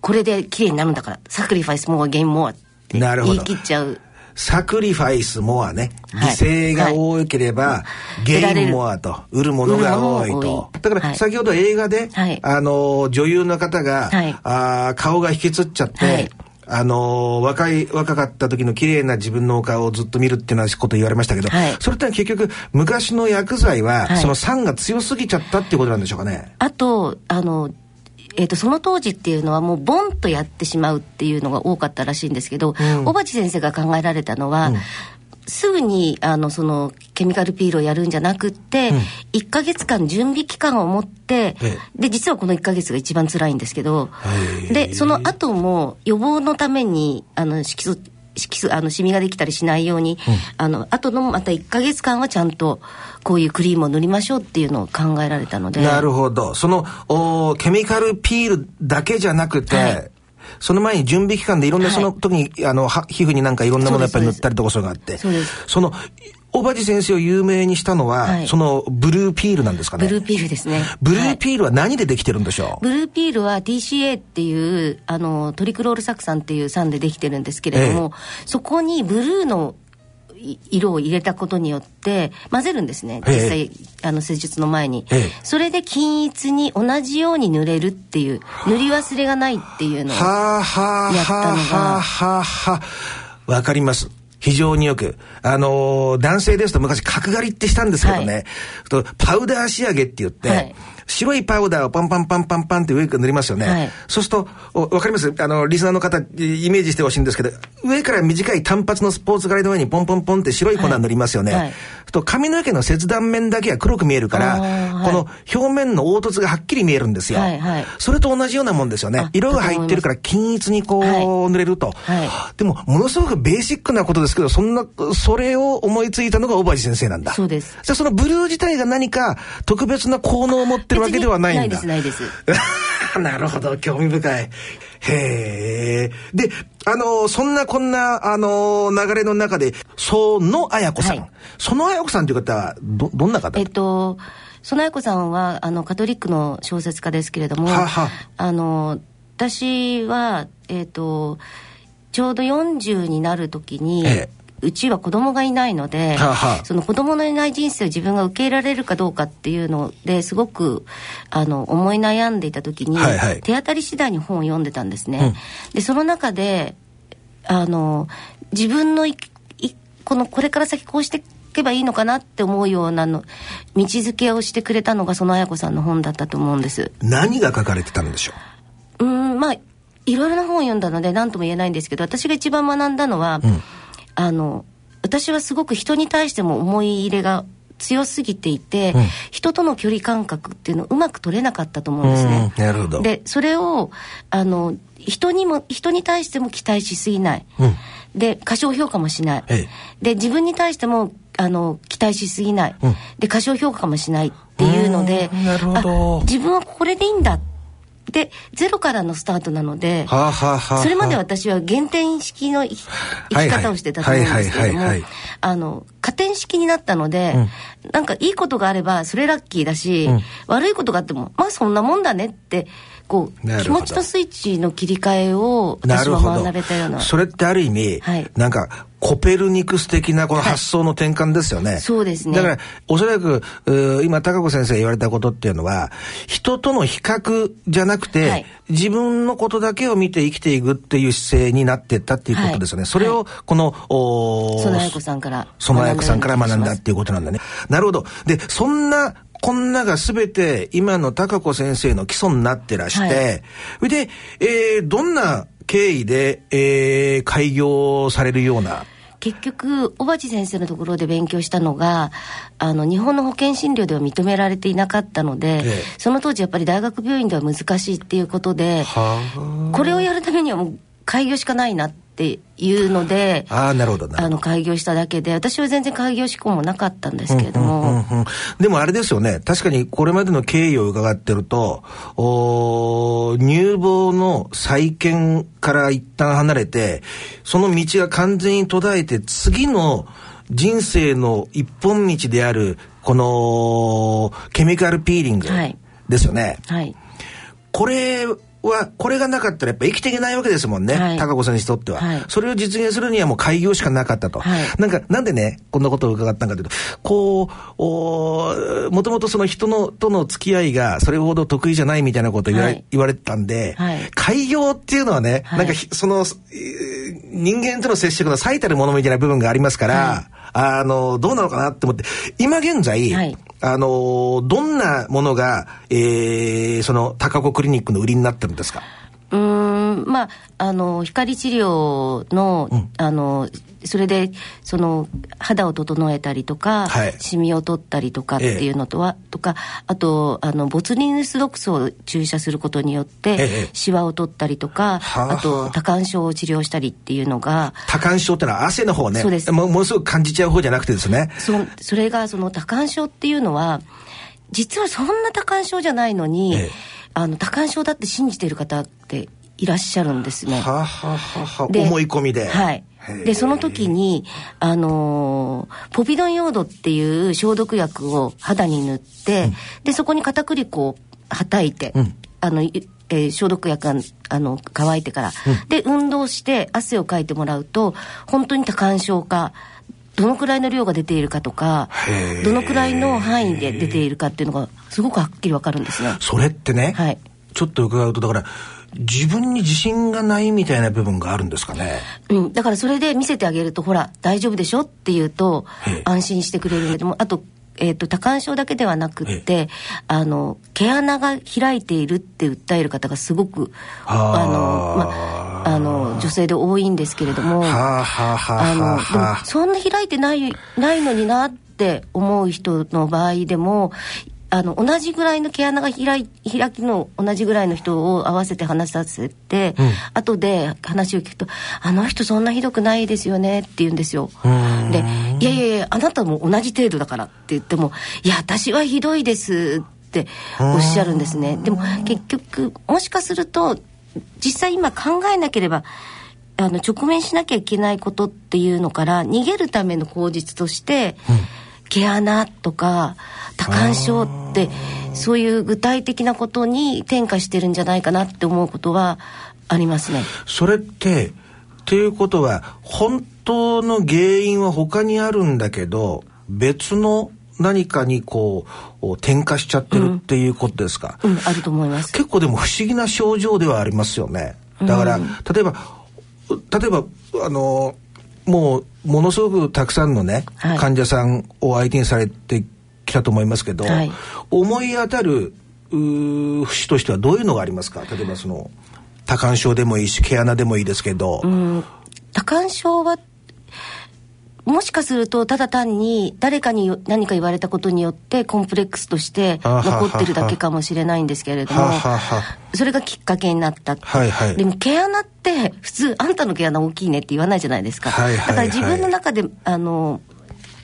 これで綺麗になるんだからサクリファイスモアゲームモア」って言い切っちゃう。サクリファイスモアね。犠牲が多ければ、はい、ゲインモアと、売るものが多いと。だから、先ほど映画で、はい、あの、女優の方が、はい、あ顔が引きつっちゃって、あの若い、若かった時の綺麗な自分のお顔をずっと見るっていうようなこと言われましたけど、はい、それって結局、昔の薬剤は、はい、その酸が強すぎちゃったっていうことなんでしょうかね。あと、あの、えーと、その当時っていうのはもうボンとやってしまうっていうのが多かったらしいんですけど、うん、小鉢先生が考えられたのは、うんすぐにあのそのケミカルピールをやるんじゃなくって、うん、1か月間準備期間を持って、で実はこの1か月が一番辛いんですけど、でその後も予防のためにあの色素色素あのシミができたりしないように、うん、あの後のまた1か月間はちゃんとこういうクリームを塗りましょうっていうのを考えられたので。なるほど。そのおケミカルピールだけじゃなくて、はいその前に準備期間でいろんな、その時に、あの、皮膚になんかいろんなものやっぱり塗ったりとかそういうのがあって、その、小鉢先生を有名にしたのは、はい、そのブルーピールなんですかね。ブルーピールですね。ブルーピールは何でできてるんでしょう、はい、ブルーピールは TCA っていう、あの、トリクロール酢酸っていう酸でできてるんですけれども、ええ、そこにブルーの色を入れたことによって混ぜるんですね。実際あの施術の前に。それで均一に同じように塗れるっていう塗り忘れがないっていうのをやったのがはははわかります非常によく。あのー、男性ですと昔角刈りってしたんですけどね、はい、パウダー仕上げって言って、はい白いパウダーをパンパンパンパンパンって上から塗りますよね。はい、そうすると、わかります？あの、リスナーの方、イメージしてほしいんですけど、上から短い単発のスポーツ刈りの上にポンポンポンって白い粉塗りますよね。はいはい、と髪の毛の切断面だけは黒く見えるから、この表面の凹凸がはっきり見えるんですよ。はいはい、それと同じようなもんですよね。色が入ってるから均一にこう、塗れると。でも、ものすごくベーシックなことですけど、そんな、それを思いついたのが小林先生なんだ。そうです。じゃあそのブルー自体が何か特別な効能を持ってるわけではないんだ。ないです、ないです。なるほど、興味深い。へえ。で、あの、そんなこんな、あの、流れの中で、その綾子さん。はい、その綾子さんという方は、ど、どんな方？えっと、その綾子さんは、あの、カトリックの小説家ですけれども、ははあの、私は、えっと、ちょうど40になる時に、ええうちは子供がいないので、ははその子供のいない人生を自分が受け入れられるかどうかっていうのですごくあの思い悩んでいた時に、はいはい、手当たり次第に本を読んでたんですね。うん、でその中であの自分のいいこのこれから先こうしていけばいいのかなって思うようなの道づけをしてくれたのがその綾子さんの本だったと思うんです。何が書かれてたんでしょう？うんまあいろいろな本を読んだので何とも言えないんですけど私が一番学んだのは、うん。あの私はすごく人に対しても思い入れが強すぎていて、うん、人との距離感覚っていうのをうまく取れなかったと思うんですね。なるほど。でそれをあの人にも人に対しても期待しすぎない、うん、で過小評価もしない、で自分に対してもあの期待しすぎない、うん、で過小評価もしないっていうのでなるほど。自分はこれでいいんだってでゼロからのスタートなので、はあはあはあ、それまで私は減点式の生き方をしてたと思うんですけどもあの加点式になったので、うん、なんかいいことがあればそれラッキーだし、うん、悪いことがあってもまあそんなもんだねってこう気持ちのスイッチの切り替えを私は学べたようなそれってある意味、はい、なんかコペルニクス的なこの発想の転換ですよね。はい、そうですね。だから、おそらく、今、高子先生が言われたことっていうのは、人との比較じゃなくて、はい、自分のことだけを見て生きていくっていう姿勢になってったっていうことですよね。はい、それを、この、おそのあやこさんから。そのあやこさんから学んだっていうことなんだね。なるほど。で、そんな、こんなが全て今の高子先生の基礎になってらして、はい、で、えー、どんな経緯で、えー、開業されるような？結局小鉢先生のところで勉強したのがあの日本の保険診療では認められていなかったので、ええ、その当時やっぱり大学病院では難しいっていうことでこれをやるためにはもう開業しかないなっっていうのでああなるほどあの開業しただけで私は全然開業志向もなかったんですけれども、うんうんうんうん、でもあれですよね。確かにこれまでの経緯を伺ってるとお乳房の再建から一旦離れてその道が完全に途絶えて次の人生の一本道であるこのケミカルピーリングですよね。はい、これは、これがなかったらやっぱ生きていけないわけですもんね。はい、高子さんにとっては、はい、それを実現するにはもう開業しかなかったと。はい、なんか、なんでね、こんなことを伺ったかというと、こう、おもともとその人のとの付き合いがそれほど得意じゃないみたいなことを言われ,、言われてたんで、開業っていうのはね、なんかその、人間との接触の最たるものみたいな部分がありますから、あの、どうなのかなって思って、今現在、はい、あの、どんなものが、えー、その、高子クリニックの売りになってるんですか？うん、まあ、あの、光治療の、うん、あの、それでその肌を整えたりとか、はい、シミを取ったりとかっていうのとは、ええ、とかあとあのボツリヌス毒素を注射することによって、え、シワを取ったりとかあ。と多汗症を治療したりっていうのが多汗症ってのは汗の方ね。そうです。ものすごく感じちゃう方じゃなくてですね。そそれがその多汗症っていうのは実はそんな多汗症じゃないのに、あの多汗症だって信じている方っていらっしゃるんですね。はははは思い込みで。はい。で、その時に、あのー、ポビドンヨードっていう消毒薬を肌に塗って、うん、で、そこに片栗粉をはたいて、うん、あの、えー、消毒薬があの乾いてから、うん、で運動して汗をかいてもらうと本当に多汗症かどのくらいの量が出ているかとかどのくらいの範囲で出ているかっていうのがすごくはっきり分かるんですね。それってね、はい、ちょっと伺うとだから自分に自信がないみたいな部分があるんですかね？うん、だからそれで見せてあげると、ほら、大丈夫でしょって言うと、安心してくれるけども、あと、えっ、ー、と、多汗症だけではなくって、あの、毛穴が開いているって訴える方がすごく、あの、ま、あの、女性で多いんですけれども、あの、でも、そんな開いてない、ないのになって思う人の場合でも、あの同じぐらいの毛穴が開きの同じぐらいの人を合わせて話させて、うん、後で話を聞くと「あの人そんなひどくないですよね」って言うんですよ。で「いやいやいやあなたも同じ程度だから」って言っても「いや私はひどいです」っておっしゃるんですね。でも結局もしかすると実際今考えなければあの直面しなきゃいけないことっていうのから逃げるための口実として、うん、毛穴とか多汗症ってそういう具体的なことに転化してるんじゃないかなって思うことはありますね。それってっていうことは本当の原因は他にあるんだけど別の何かにこう転化しちゃってるっていうことですか、うん、うん、あると思います。結構でも不思議な症状ではありますよね。だから、うん、例えば例えばあのもうものすごくたくさんのね、はい、患者さんを相手にされてきたと思いますけど、はい、思い当たる節としてはどういうのがありますか？例えばその多汗症でもいいし毛穴でもいいですけど。多汗症はもしかするとただ単に誰かに何か言われたことによってコンプレックスとして残ってるだけかもしれないんですけれどもそれがきっかけになった、はいはい、でも毛穴って普通あんたの毛穴大きいねって言わないじゃないですか、はいはいはい、だから自分の中であの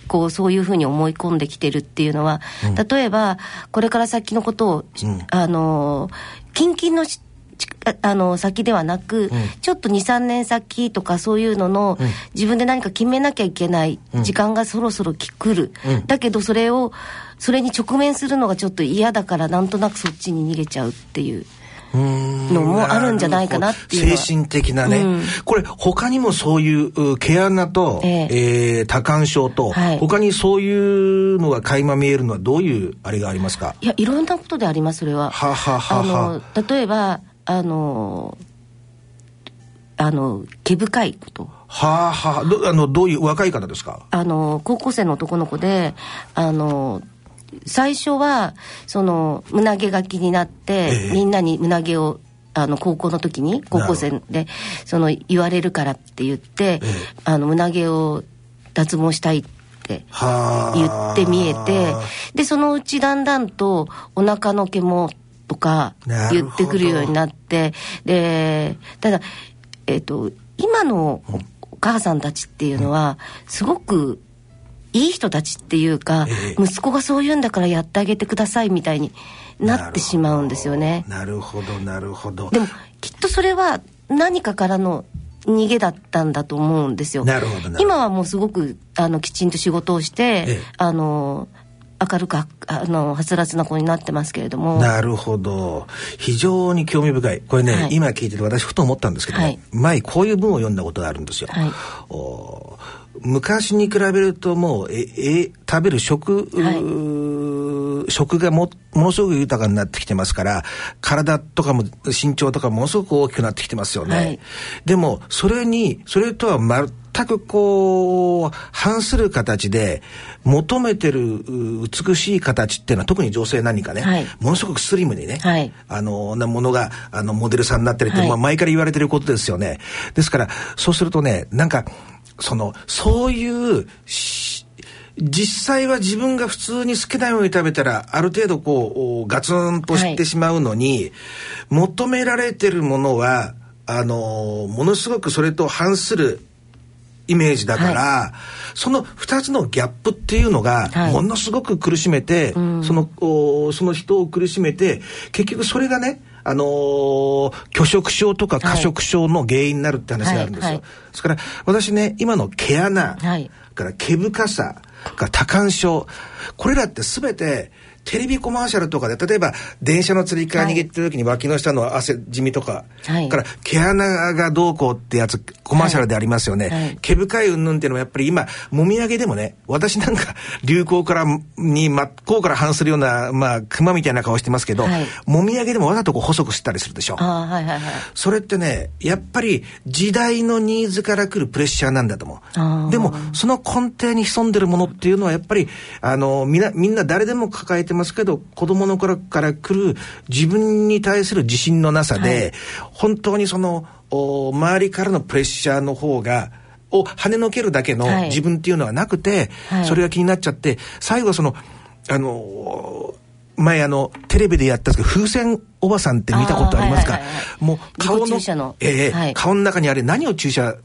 こうそういうふうに思い込んできてるっていうのは、うん、例えばこれから先のことを、うん、あの近々のあの先ではなく、うん、ちょっと23年先とかそういうのの、うん、自分で何か決めなきゃいけない時間がそろそろ来る、うん、だけどそれをそれに直面するのがちょっと嫌だからなんとなくそっちに逃げちゃうっていう。のもあるんじゃないかなっていう精神的なね、うん、これ他にもそういう毛穴と、えー、えー、多汗症と、はい、他にそういうのが垣間見えるのはどういうあれがありますか？いやいろんなことでありますそれは。ははは。あの例えばあのあの毛深いこと。はあはあ。どあのどういう若い方ですか？あの高校生の男の子であの最初はその胸毛が気になって、えー、みんなに胸毛をあの高校の時に高校生でその言われるからって言って、えー、あの胸毛を脱毛したいって言ってみえてでそのうちだんだんとお腹の毛もとか言ってくるようになってでただえっ、ー、と今のお母さんたちっていうのは、すごくいい人たちっていうか、ええ、息子がそう言うんだからやってあげてくださいみたいになってしまうんですよね。なるほどなるほど。でもきっとそれは何かからの逃げだったんだと思うんですよ。なるほど今はもうすごくあのきちんと仕事をして、ええ、あの明るくあのはつらつな子になってますけれども。なるほど。非常に興味深い。これね、はい、今聞いてて私ふと思ったんですけど、ねはい、前こういう文を読んだことがあるんですよ、はい、お昔に比べるともうええ食べる食、はい、食がもものすごく豊かになってきてますから体とかも身長とかものすごく大きくなってきてますよね、はい、でもそれにそれとは全くこう反する形で求めてる美しい形っていうのは特に女性何かね、はい、ものすごくスリムにね、はい、あのなものがあのモデルさんになってるって、まあ、前から言われてることですよね。ですからそうするとねなんかその、そういう、実際は自分が普通に好きなように食べたら、ある程度こう、ガツンとしてしまうのに、はい、求められてるものは、あの、ものすごくそれと反するイメージだから、はい、その2つのギャップっていうのが、ものすごく苦しめて、はい、その、その人を苦しめて、結局それがね、あのー、拒食症とか過食症の原因になるって話があるんですよ。はい。はい、ですから、私ね、今の毛穴、はい、から毛深さ、が多汗症、これらって全て、テレビコマーシャルとかで、例えば、電車のつり革握ってる時に脇の下の汗じみとか、はい、から毛穴がどうこうってやつ、コマーシャルでありますよね。はい、毛深い云々っていうのはやっぱり今、もみあげでもね、私なんか流行からに真っ向から反するような、まあ、熊みたいな顔してますけど、はい、もみあげでもわざとこう細くしたりするでしょ。はいはいはい、それってね、やっぱり時代のニーズから来るプレッシャーなんだと思う。でも、その根底に潜んでるものっていうのはやっぱり、あの、みんな、みんな誰でも抱えてますけど子供の頃から来る自分に対する自信のなさで、はい、本当にその周りからのプレッシャーの方がを跳ねのけるだけの自分っていうのはなくて、はい、それが気になっちゃって最後そのあの前あのテレビでやったんですけど風船おばさんって見たことありますか、もう顔のええーはい、顔の中にあれ何を注射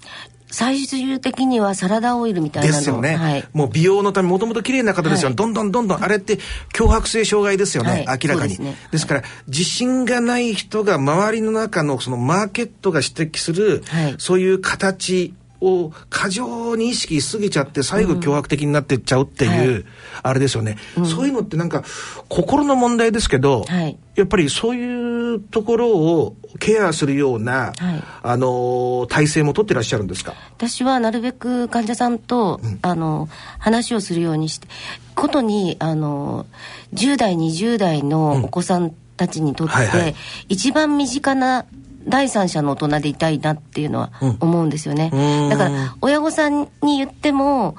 最終的にはサラダオイルみたいなの。ですよね、はい、もう美容のためもともと綺麗な方ですよ、はい、どんどんどんどんあれって強迫性障害ですよね、はい、明らかに。ですね、ですから自信がない人が周りの中のそのマーケットが指摘する、そういう形を過剰に意識しすぎちゃって最後脅迫的になってっちゃうっていう、うん、あれですよね、うん、そういうのってなんか心の問題ですけど、はい、やっぱりそういうところをケアするような、はい、あの体制も取ってらっしゃるんですか？私はなるべく患者さんと、うん、あの話をするようにしてことにあの10代20代のお子さんたちにとって、はいはい、一番身近な第三者の大人でいたいなっていうのは思うんですよね、うん、だから親御さんに言っても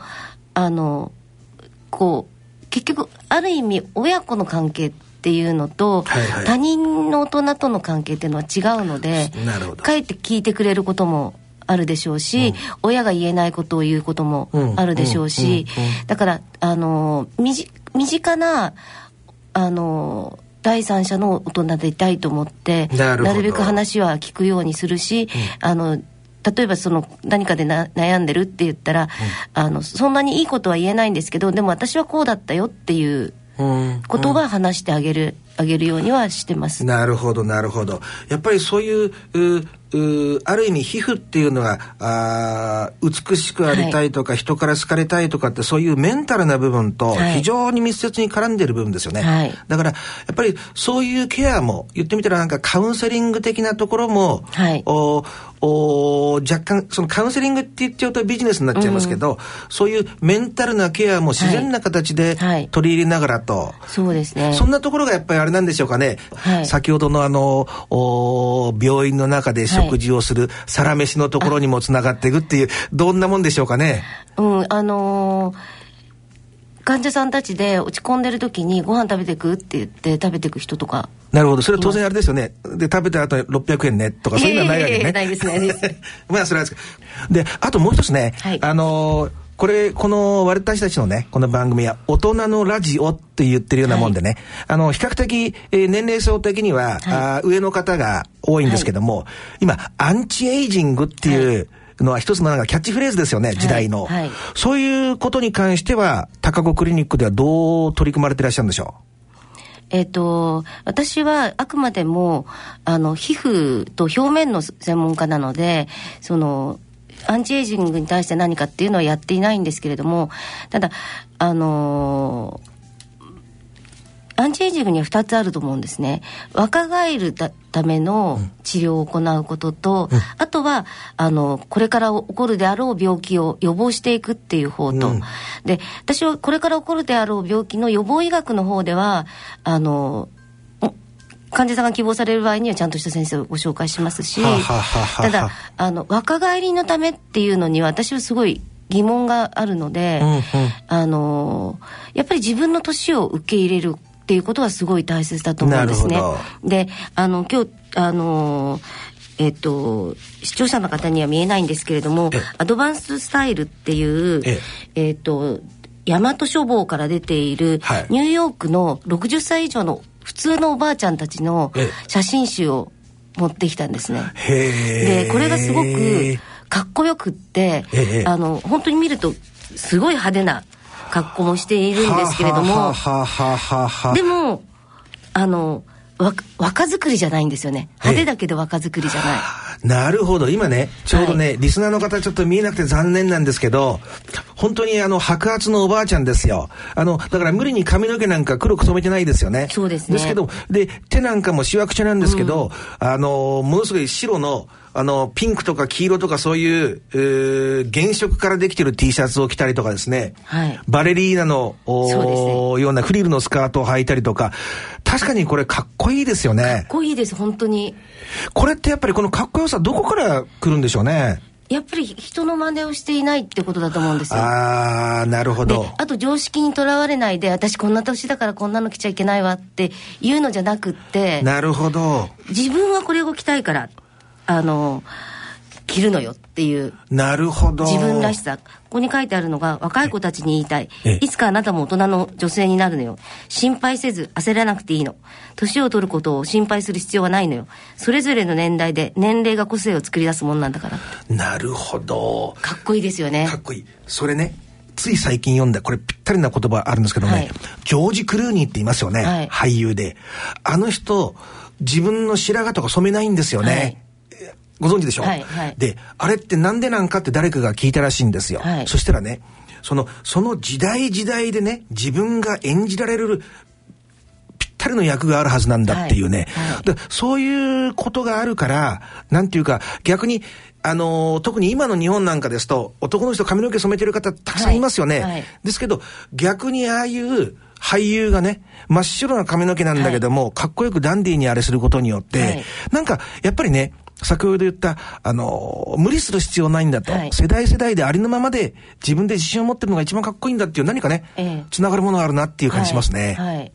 あのこう結局ある意味親子の関係っていうのと、はいはい、他人の大人との関係っていうのは違うのでかえって聞いてくれることもあるでしょうし、うん、親が言えないことを言うこともあるでしょうし、だからあの身近なあの第三者の大人でいたいと思ってなるべく話は聞くようにするし、うん、あの例えばその何かで悩んでるって言ったら、うん、あのそんなにいいことは言えないんですけどでも私はこうだったよっていうことは話してあげる、あげるようにはしてます。なるほどなるほど。やっぱりそういうある意味皮膚っていうのはあ美しくありたいとか、はい、人から好かれたいとかってそういうメンタルな部分と非常に密接に絡んでる部分ですよね、はい、だからやっぱりそういうケアも言ってみたらなんかカウンセリング的なところも、はい、おお若干そのカウンセリングって言っちゃうとビジネスになっちゃいますけど、うん、そういうメンタルなケアも自然な形で取り入れながらと、そうですね。そんなところがやっぱりあれなんでしょうかね、先ほどのあのお病院の中で食事をする、サラメシのところにもつながっていくっていう、どんなもんでしょうかね。うん、あのー患者さんたちで落ち込んでる時にご飯食べてくって言って食べてく人とかなるほど。それは当然あれですよね。で食べた後600円ね。とかそういうのはないわけね。ないですね まあそれはであともう一つね、はい、あのーこれ、この私たちのね、この番組は大人のラジオって言ってるようなもんでね、はい、あの、比較的、えー、年齢層的には、はい、あ上の方が多いんですけども、はい、今、アンチエイジングっていう、のは一つのなんかキャッチフレーズですよね、時代の。はい。はい、そういうことに関しては、高子クリニックではどう取り組まれていらっしゃるんでしょう？えっ、ー、と、私はあくまでも、あの、皮膚と表面の専門家なので、その、アンチエイジングに対して何かっていうのはやっていないんですけれども、ただ、あのーアンチエイジングには2つあると思うんですね。若返るための治療を行うことと、うん、あとはあのこれから起こるであろう病気を予防していくっていう方と、うん、で私はこれから起こるであろう病気の予防医学の方ではあの患者さんが希望される場合にはちゃんとした先生をご紹介しますしただあの若返りのためっていうのには私はすごい疑問があるので、うんうん、あのやっぱり自分の年を受け入れるっていうことはすごい大切だと思うんですね。であの今日あのえっと、視聴者の方には見えないんですけれども、アドバンススタイルっていう、ええ。っと、大和書房から出ている、ニューヨークの60歳以上の普通のおばあちゃんたちの写真集を持ってきたんですね。で、これがすごくかっこよくって、あの、本当に見ると、すごい派手な格好もしているんですけれども。でもあの若作りじゃないんですよね。派手だけど若作りじゃない、なるほど。今ねちょうどね、はい、リスナーの方ちょっと見えなくて残念なんですけど本当にあの白髪のおばあちゃんですよ。あのだから無理に髪の毛なんか黒く染めてないですよね。そうですね。ですけどで手なんかもしわくちゃなんですけど、うん、あのものすごい白のあの、ピンクとか黄色とかそういう、えー、原色からできてる T シャツを着たりとかですね、はい、バレリーナの、お、ね、ようなフリルのスカートを履いたりとか、確かにこれかっこいいですよね。かっこいいです、本当に。これってやっぱりこのかっこよさどこから来るんでしょうね？やっぱり人の真似をしていないってことだと思うんですよ。ああ、なるほど。あと常識にとらわれないで、私こんな年だからこんなの着ちゃいけないわっていうのじゃなくって。なるほど。自分はこれを着たいから。あの着るのよっていう。なるほど。自分らしさ。ここに書いてあるのが若い子たちに言いたい。いつかあなたも大人の女性になるのよ。心配せず焦らなくていいの。年を取ることを心配する必要はないのよ。それぞれの年代で年齢が個性を作り出すもんなんだから。なるほど。かっこいいですよね。かっこいい。それねつい最近読んだこれぴったりな言葉あるんですけどね、はい、ジョージ・クルーニーって言いますよね、はい、俳優で。あの人自分の白髪とか染めないんですよね、はいご存知でしょ、はいはい、であれってなんでなんかって誰かが聞いたらしいんですよ、はい、そしたらねそのその時代時代でね自分が演じられるぴったりの役があるはずなんだっていうね、はいはい、そういうことがあるからなんていうか逆にあのー、特に今の日本なんかですと男の人髪の毛染めてる方たくさんいますよね、はいはい、ですけど逆にああいう俳優がね真っ白な髪の毛なんだけども、かっこよくダンディーにあれすることによって、なんかやっぱりね先ほど言った、あの、無理する必要ないんだと、はい、世代世代でありのままで自分で自信を持ってるのが一番かっこいいんだっていう何かね、つ、え、な、がるものがあるなっていう感じしますね。はい、はい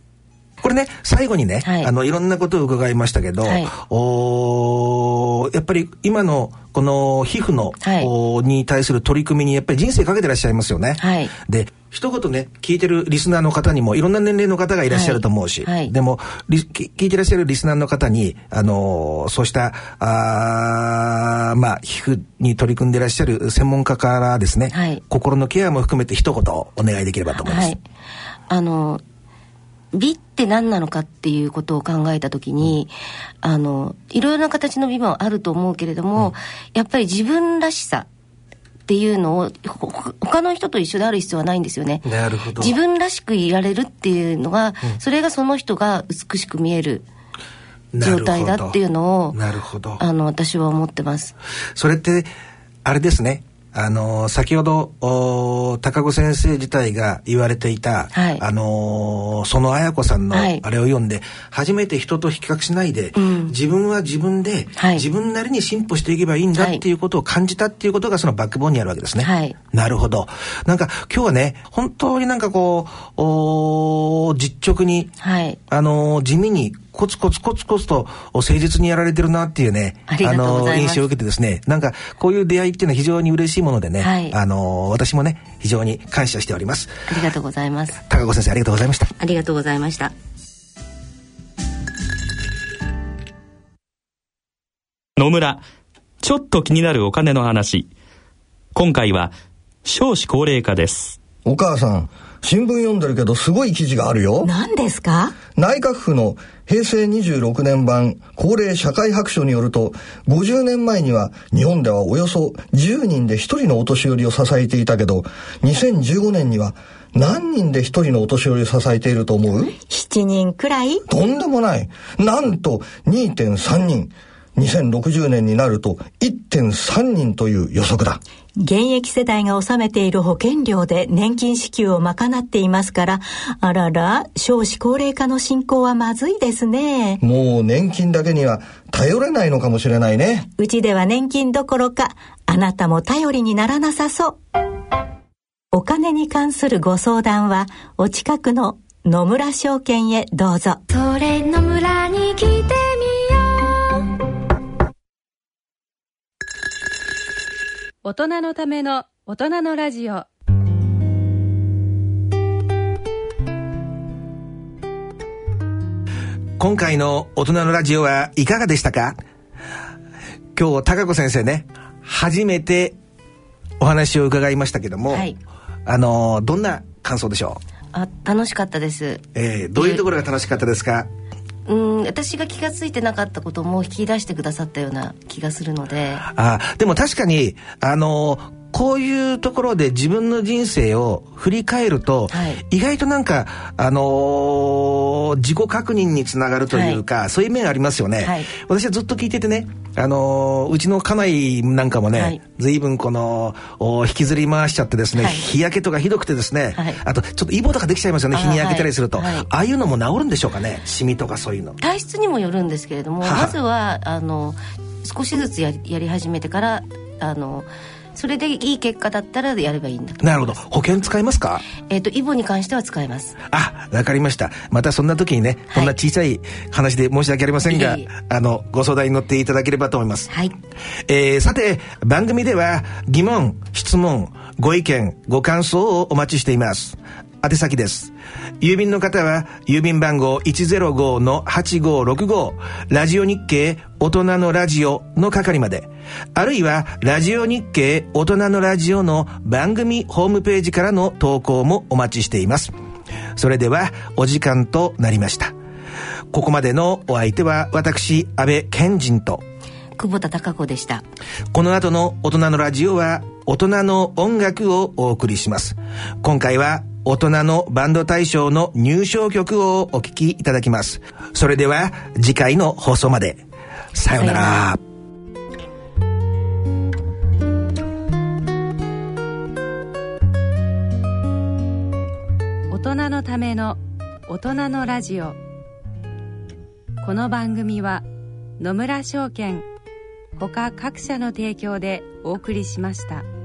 これね、最後にね、はい、あの、いろんなことを伺いましたけど、はい、おやっぱり今のこの皮膚の、はい、に対する取り組みにやっぱり人生かけてらっしゃいますよね。はい、で、一言ね、聞いてるリスナーの方にも、いろんな年齢の方がいらっしゃると思うし、はい。はい、でも聞いてらっしゃるリスナーの方に、あのー、そうした、あまあ、皮膚に取り組んでらっしゃる専門家からですね、はい、心のケアも含めて一言お願いできればと思います。あの、美って何なのかっていうことを考えた時に、あの、いろいろな形の美もあると思うけれども、うん、やっぱり自分らしさ、っていうのを他の人と一緒である必要はないんですよね。なるほど。自分らしくいられるっていうのが、うん、それがその人が美しく見える状態だっていうのを、なるほど。あの私は思ってます。それってあれですね。あの先ほど高子先生自体が言われていた、はい、あのその綾子さんのあれを読んで、はい、初めて人と比較しないで、うん、自分は自分で、はい、自分なりに進歩していけばいいんだっていうことを感じたっていうことがそのバックボーンにあるわけですね。なるほど。なんか今日はね本当になんかこう実直に、あの地味にコツコツコツコツと誠実にやられてるなっていうね、あの、印象を受けてですね、なんかこういう出会いっていうのは非常に嬉しいものでね、はい、あの、私もね、非常に感謝しております。ありがとうございます。高子先生ありがとうございました。ありがとうございました。野村、ちょっと気になるお金の話。今回は少子高齢化ですお母さん新聞読んでるけどすごい記事があるよ何ですか？内閣府の平成26年版高齢社会白書によると50年前には日本ではおよそ10人で1人のお年寄りを支えていたけど2015年には何人で1人のお年寄りを支えていると思う ?7 人くらい？とんでもない。なんと2.3人。2060年になると1.3人という予測だ。現役世代が納めている保険料で年金支給を賄っていますから、あらら、少子高齢化の進行はまずいですね。もう年金だけには頼れないのかもしれないね。うちでは年金どころか、あなたも頼りにならなさそう。お金に関するご相談は、お近くの野村証券へどうぞ。それ野村に来て大人のための大人のラジオ。今回の大人のラジオはいかがでしたか？今日、高子先生ね、初めてお話を伺いましたけども、はい、あのどんな感想でしょう？あ楽しかったです、えー、どういうところが楽しかったですか？うん私が気が付いてなかったことも引き出してくださったような気がするので。あでも確かにあのこういうところで自分の人生を振り返ると、はい、意外となんか、あのー、自己確認につながるというか、はい、そういう面ありますよね。はい、私はずっと聞いててね、あのー、うちの家内なんかもね、はい、随分この、引きずり回しちゃってですね、日焼けとかひどくてですね、あとちょっとイボとかできちゃいますよね、日に焼けたりすると。ああいうのも治るんでしょうかね、シミとかそういうの。体質にもよるんですけれども、まずは、あの、少しずつややり始めてから、あの、それでいい結果だったらやればいいんだ。なるほど。保険使いますか？えっ、ー、とイボに関しては使えます。あわかりました。またそんな時にね、こんな小さい話で申し訳ありませんが、あのご相談に乗っていただければと思います。はい、えー、さて番組では疑問質問ご意見ご感想をお待ちしています宛先です。郵便の方は、郵便番号105-8565、ラジオ日経大人のラジオの係まで、あるいは、ラジオ日経大人のラジオの番組ホームページからの投稿もお待ちしています。それでは、お時間となりました。ここまでのお相手は、私、安倍賢人と、久保田孝子でした。この後の大人のラジオは、大人の音楽をお送りします。今回は、大人のバンド大賞の入賞曲をお聴きいただきます。それでは次回の放送まで。さようなら。大人のための大人のラジオ。この番組は野村証券ほか各社の提供でお送りしました。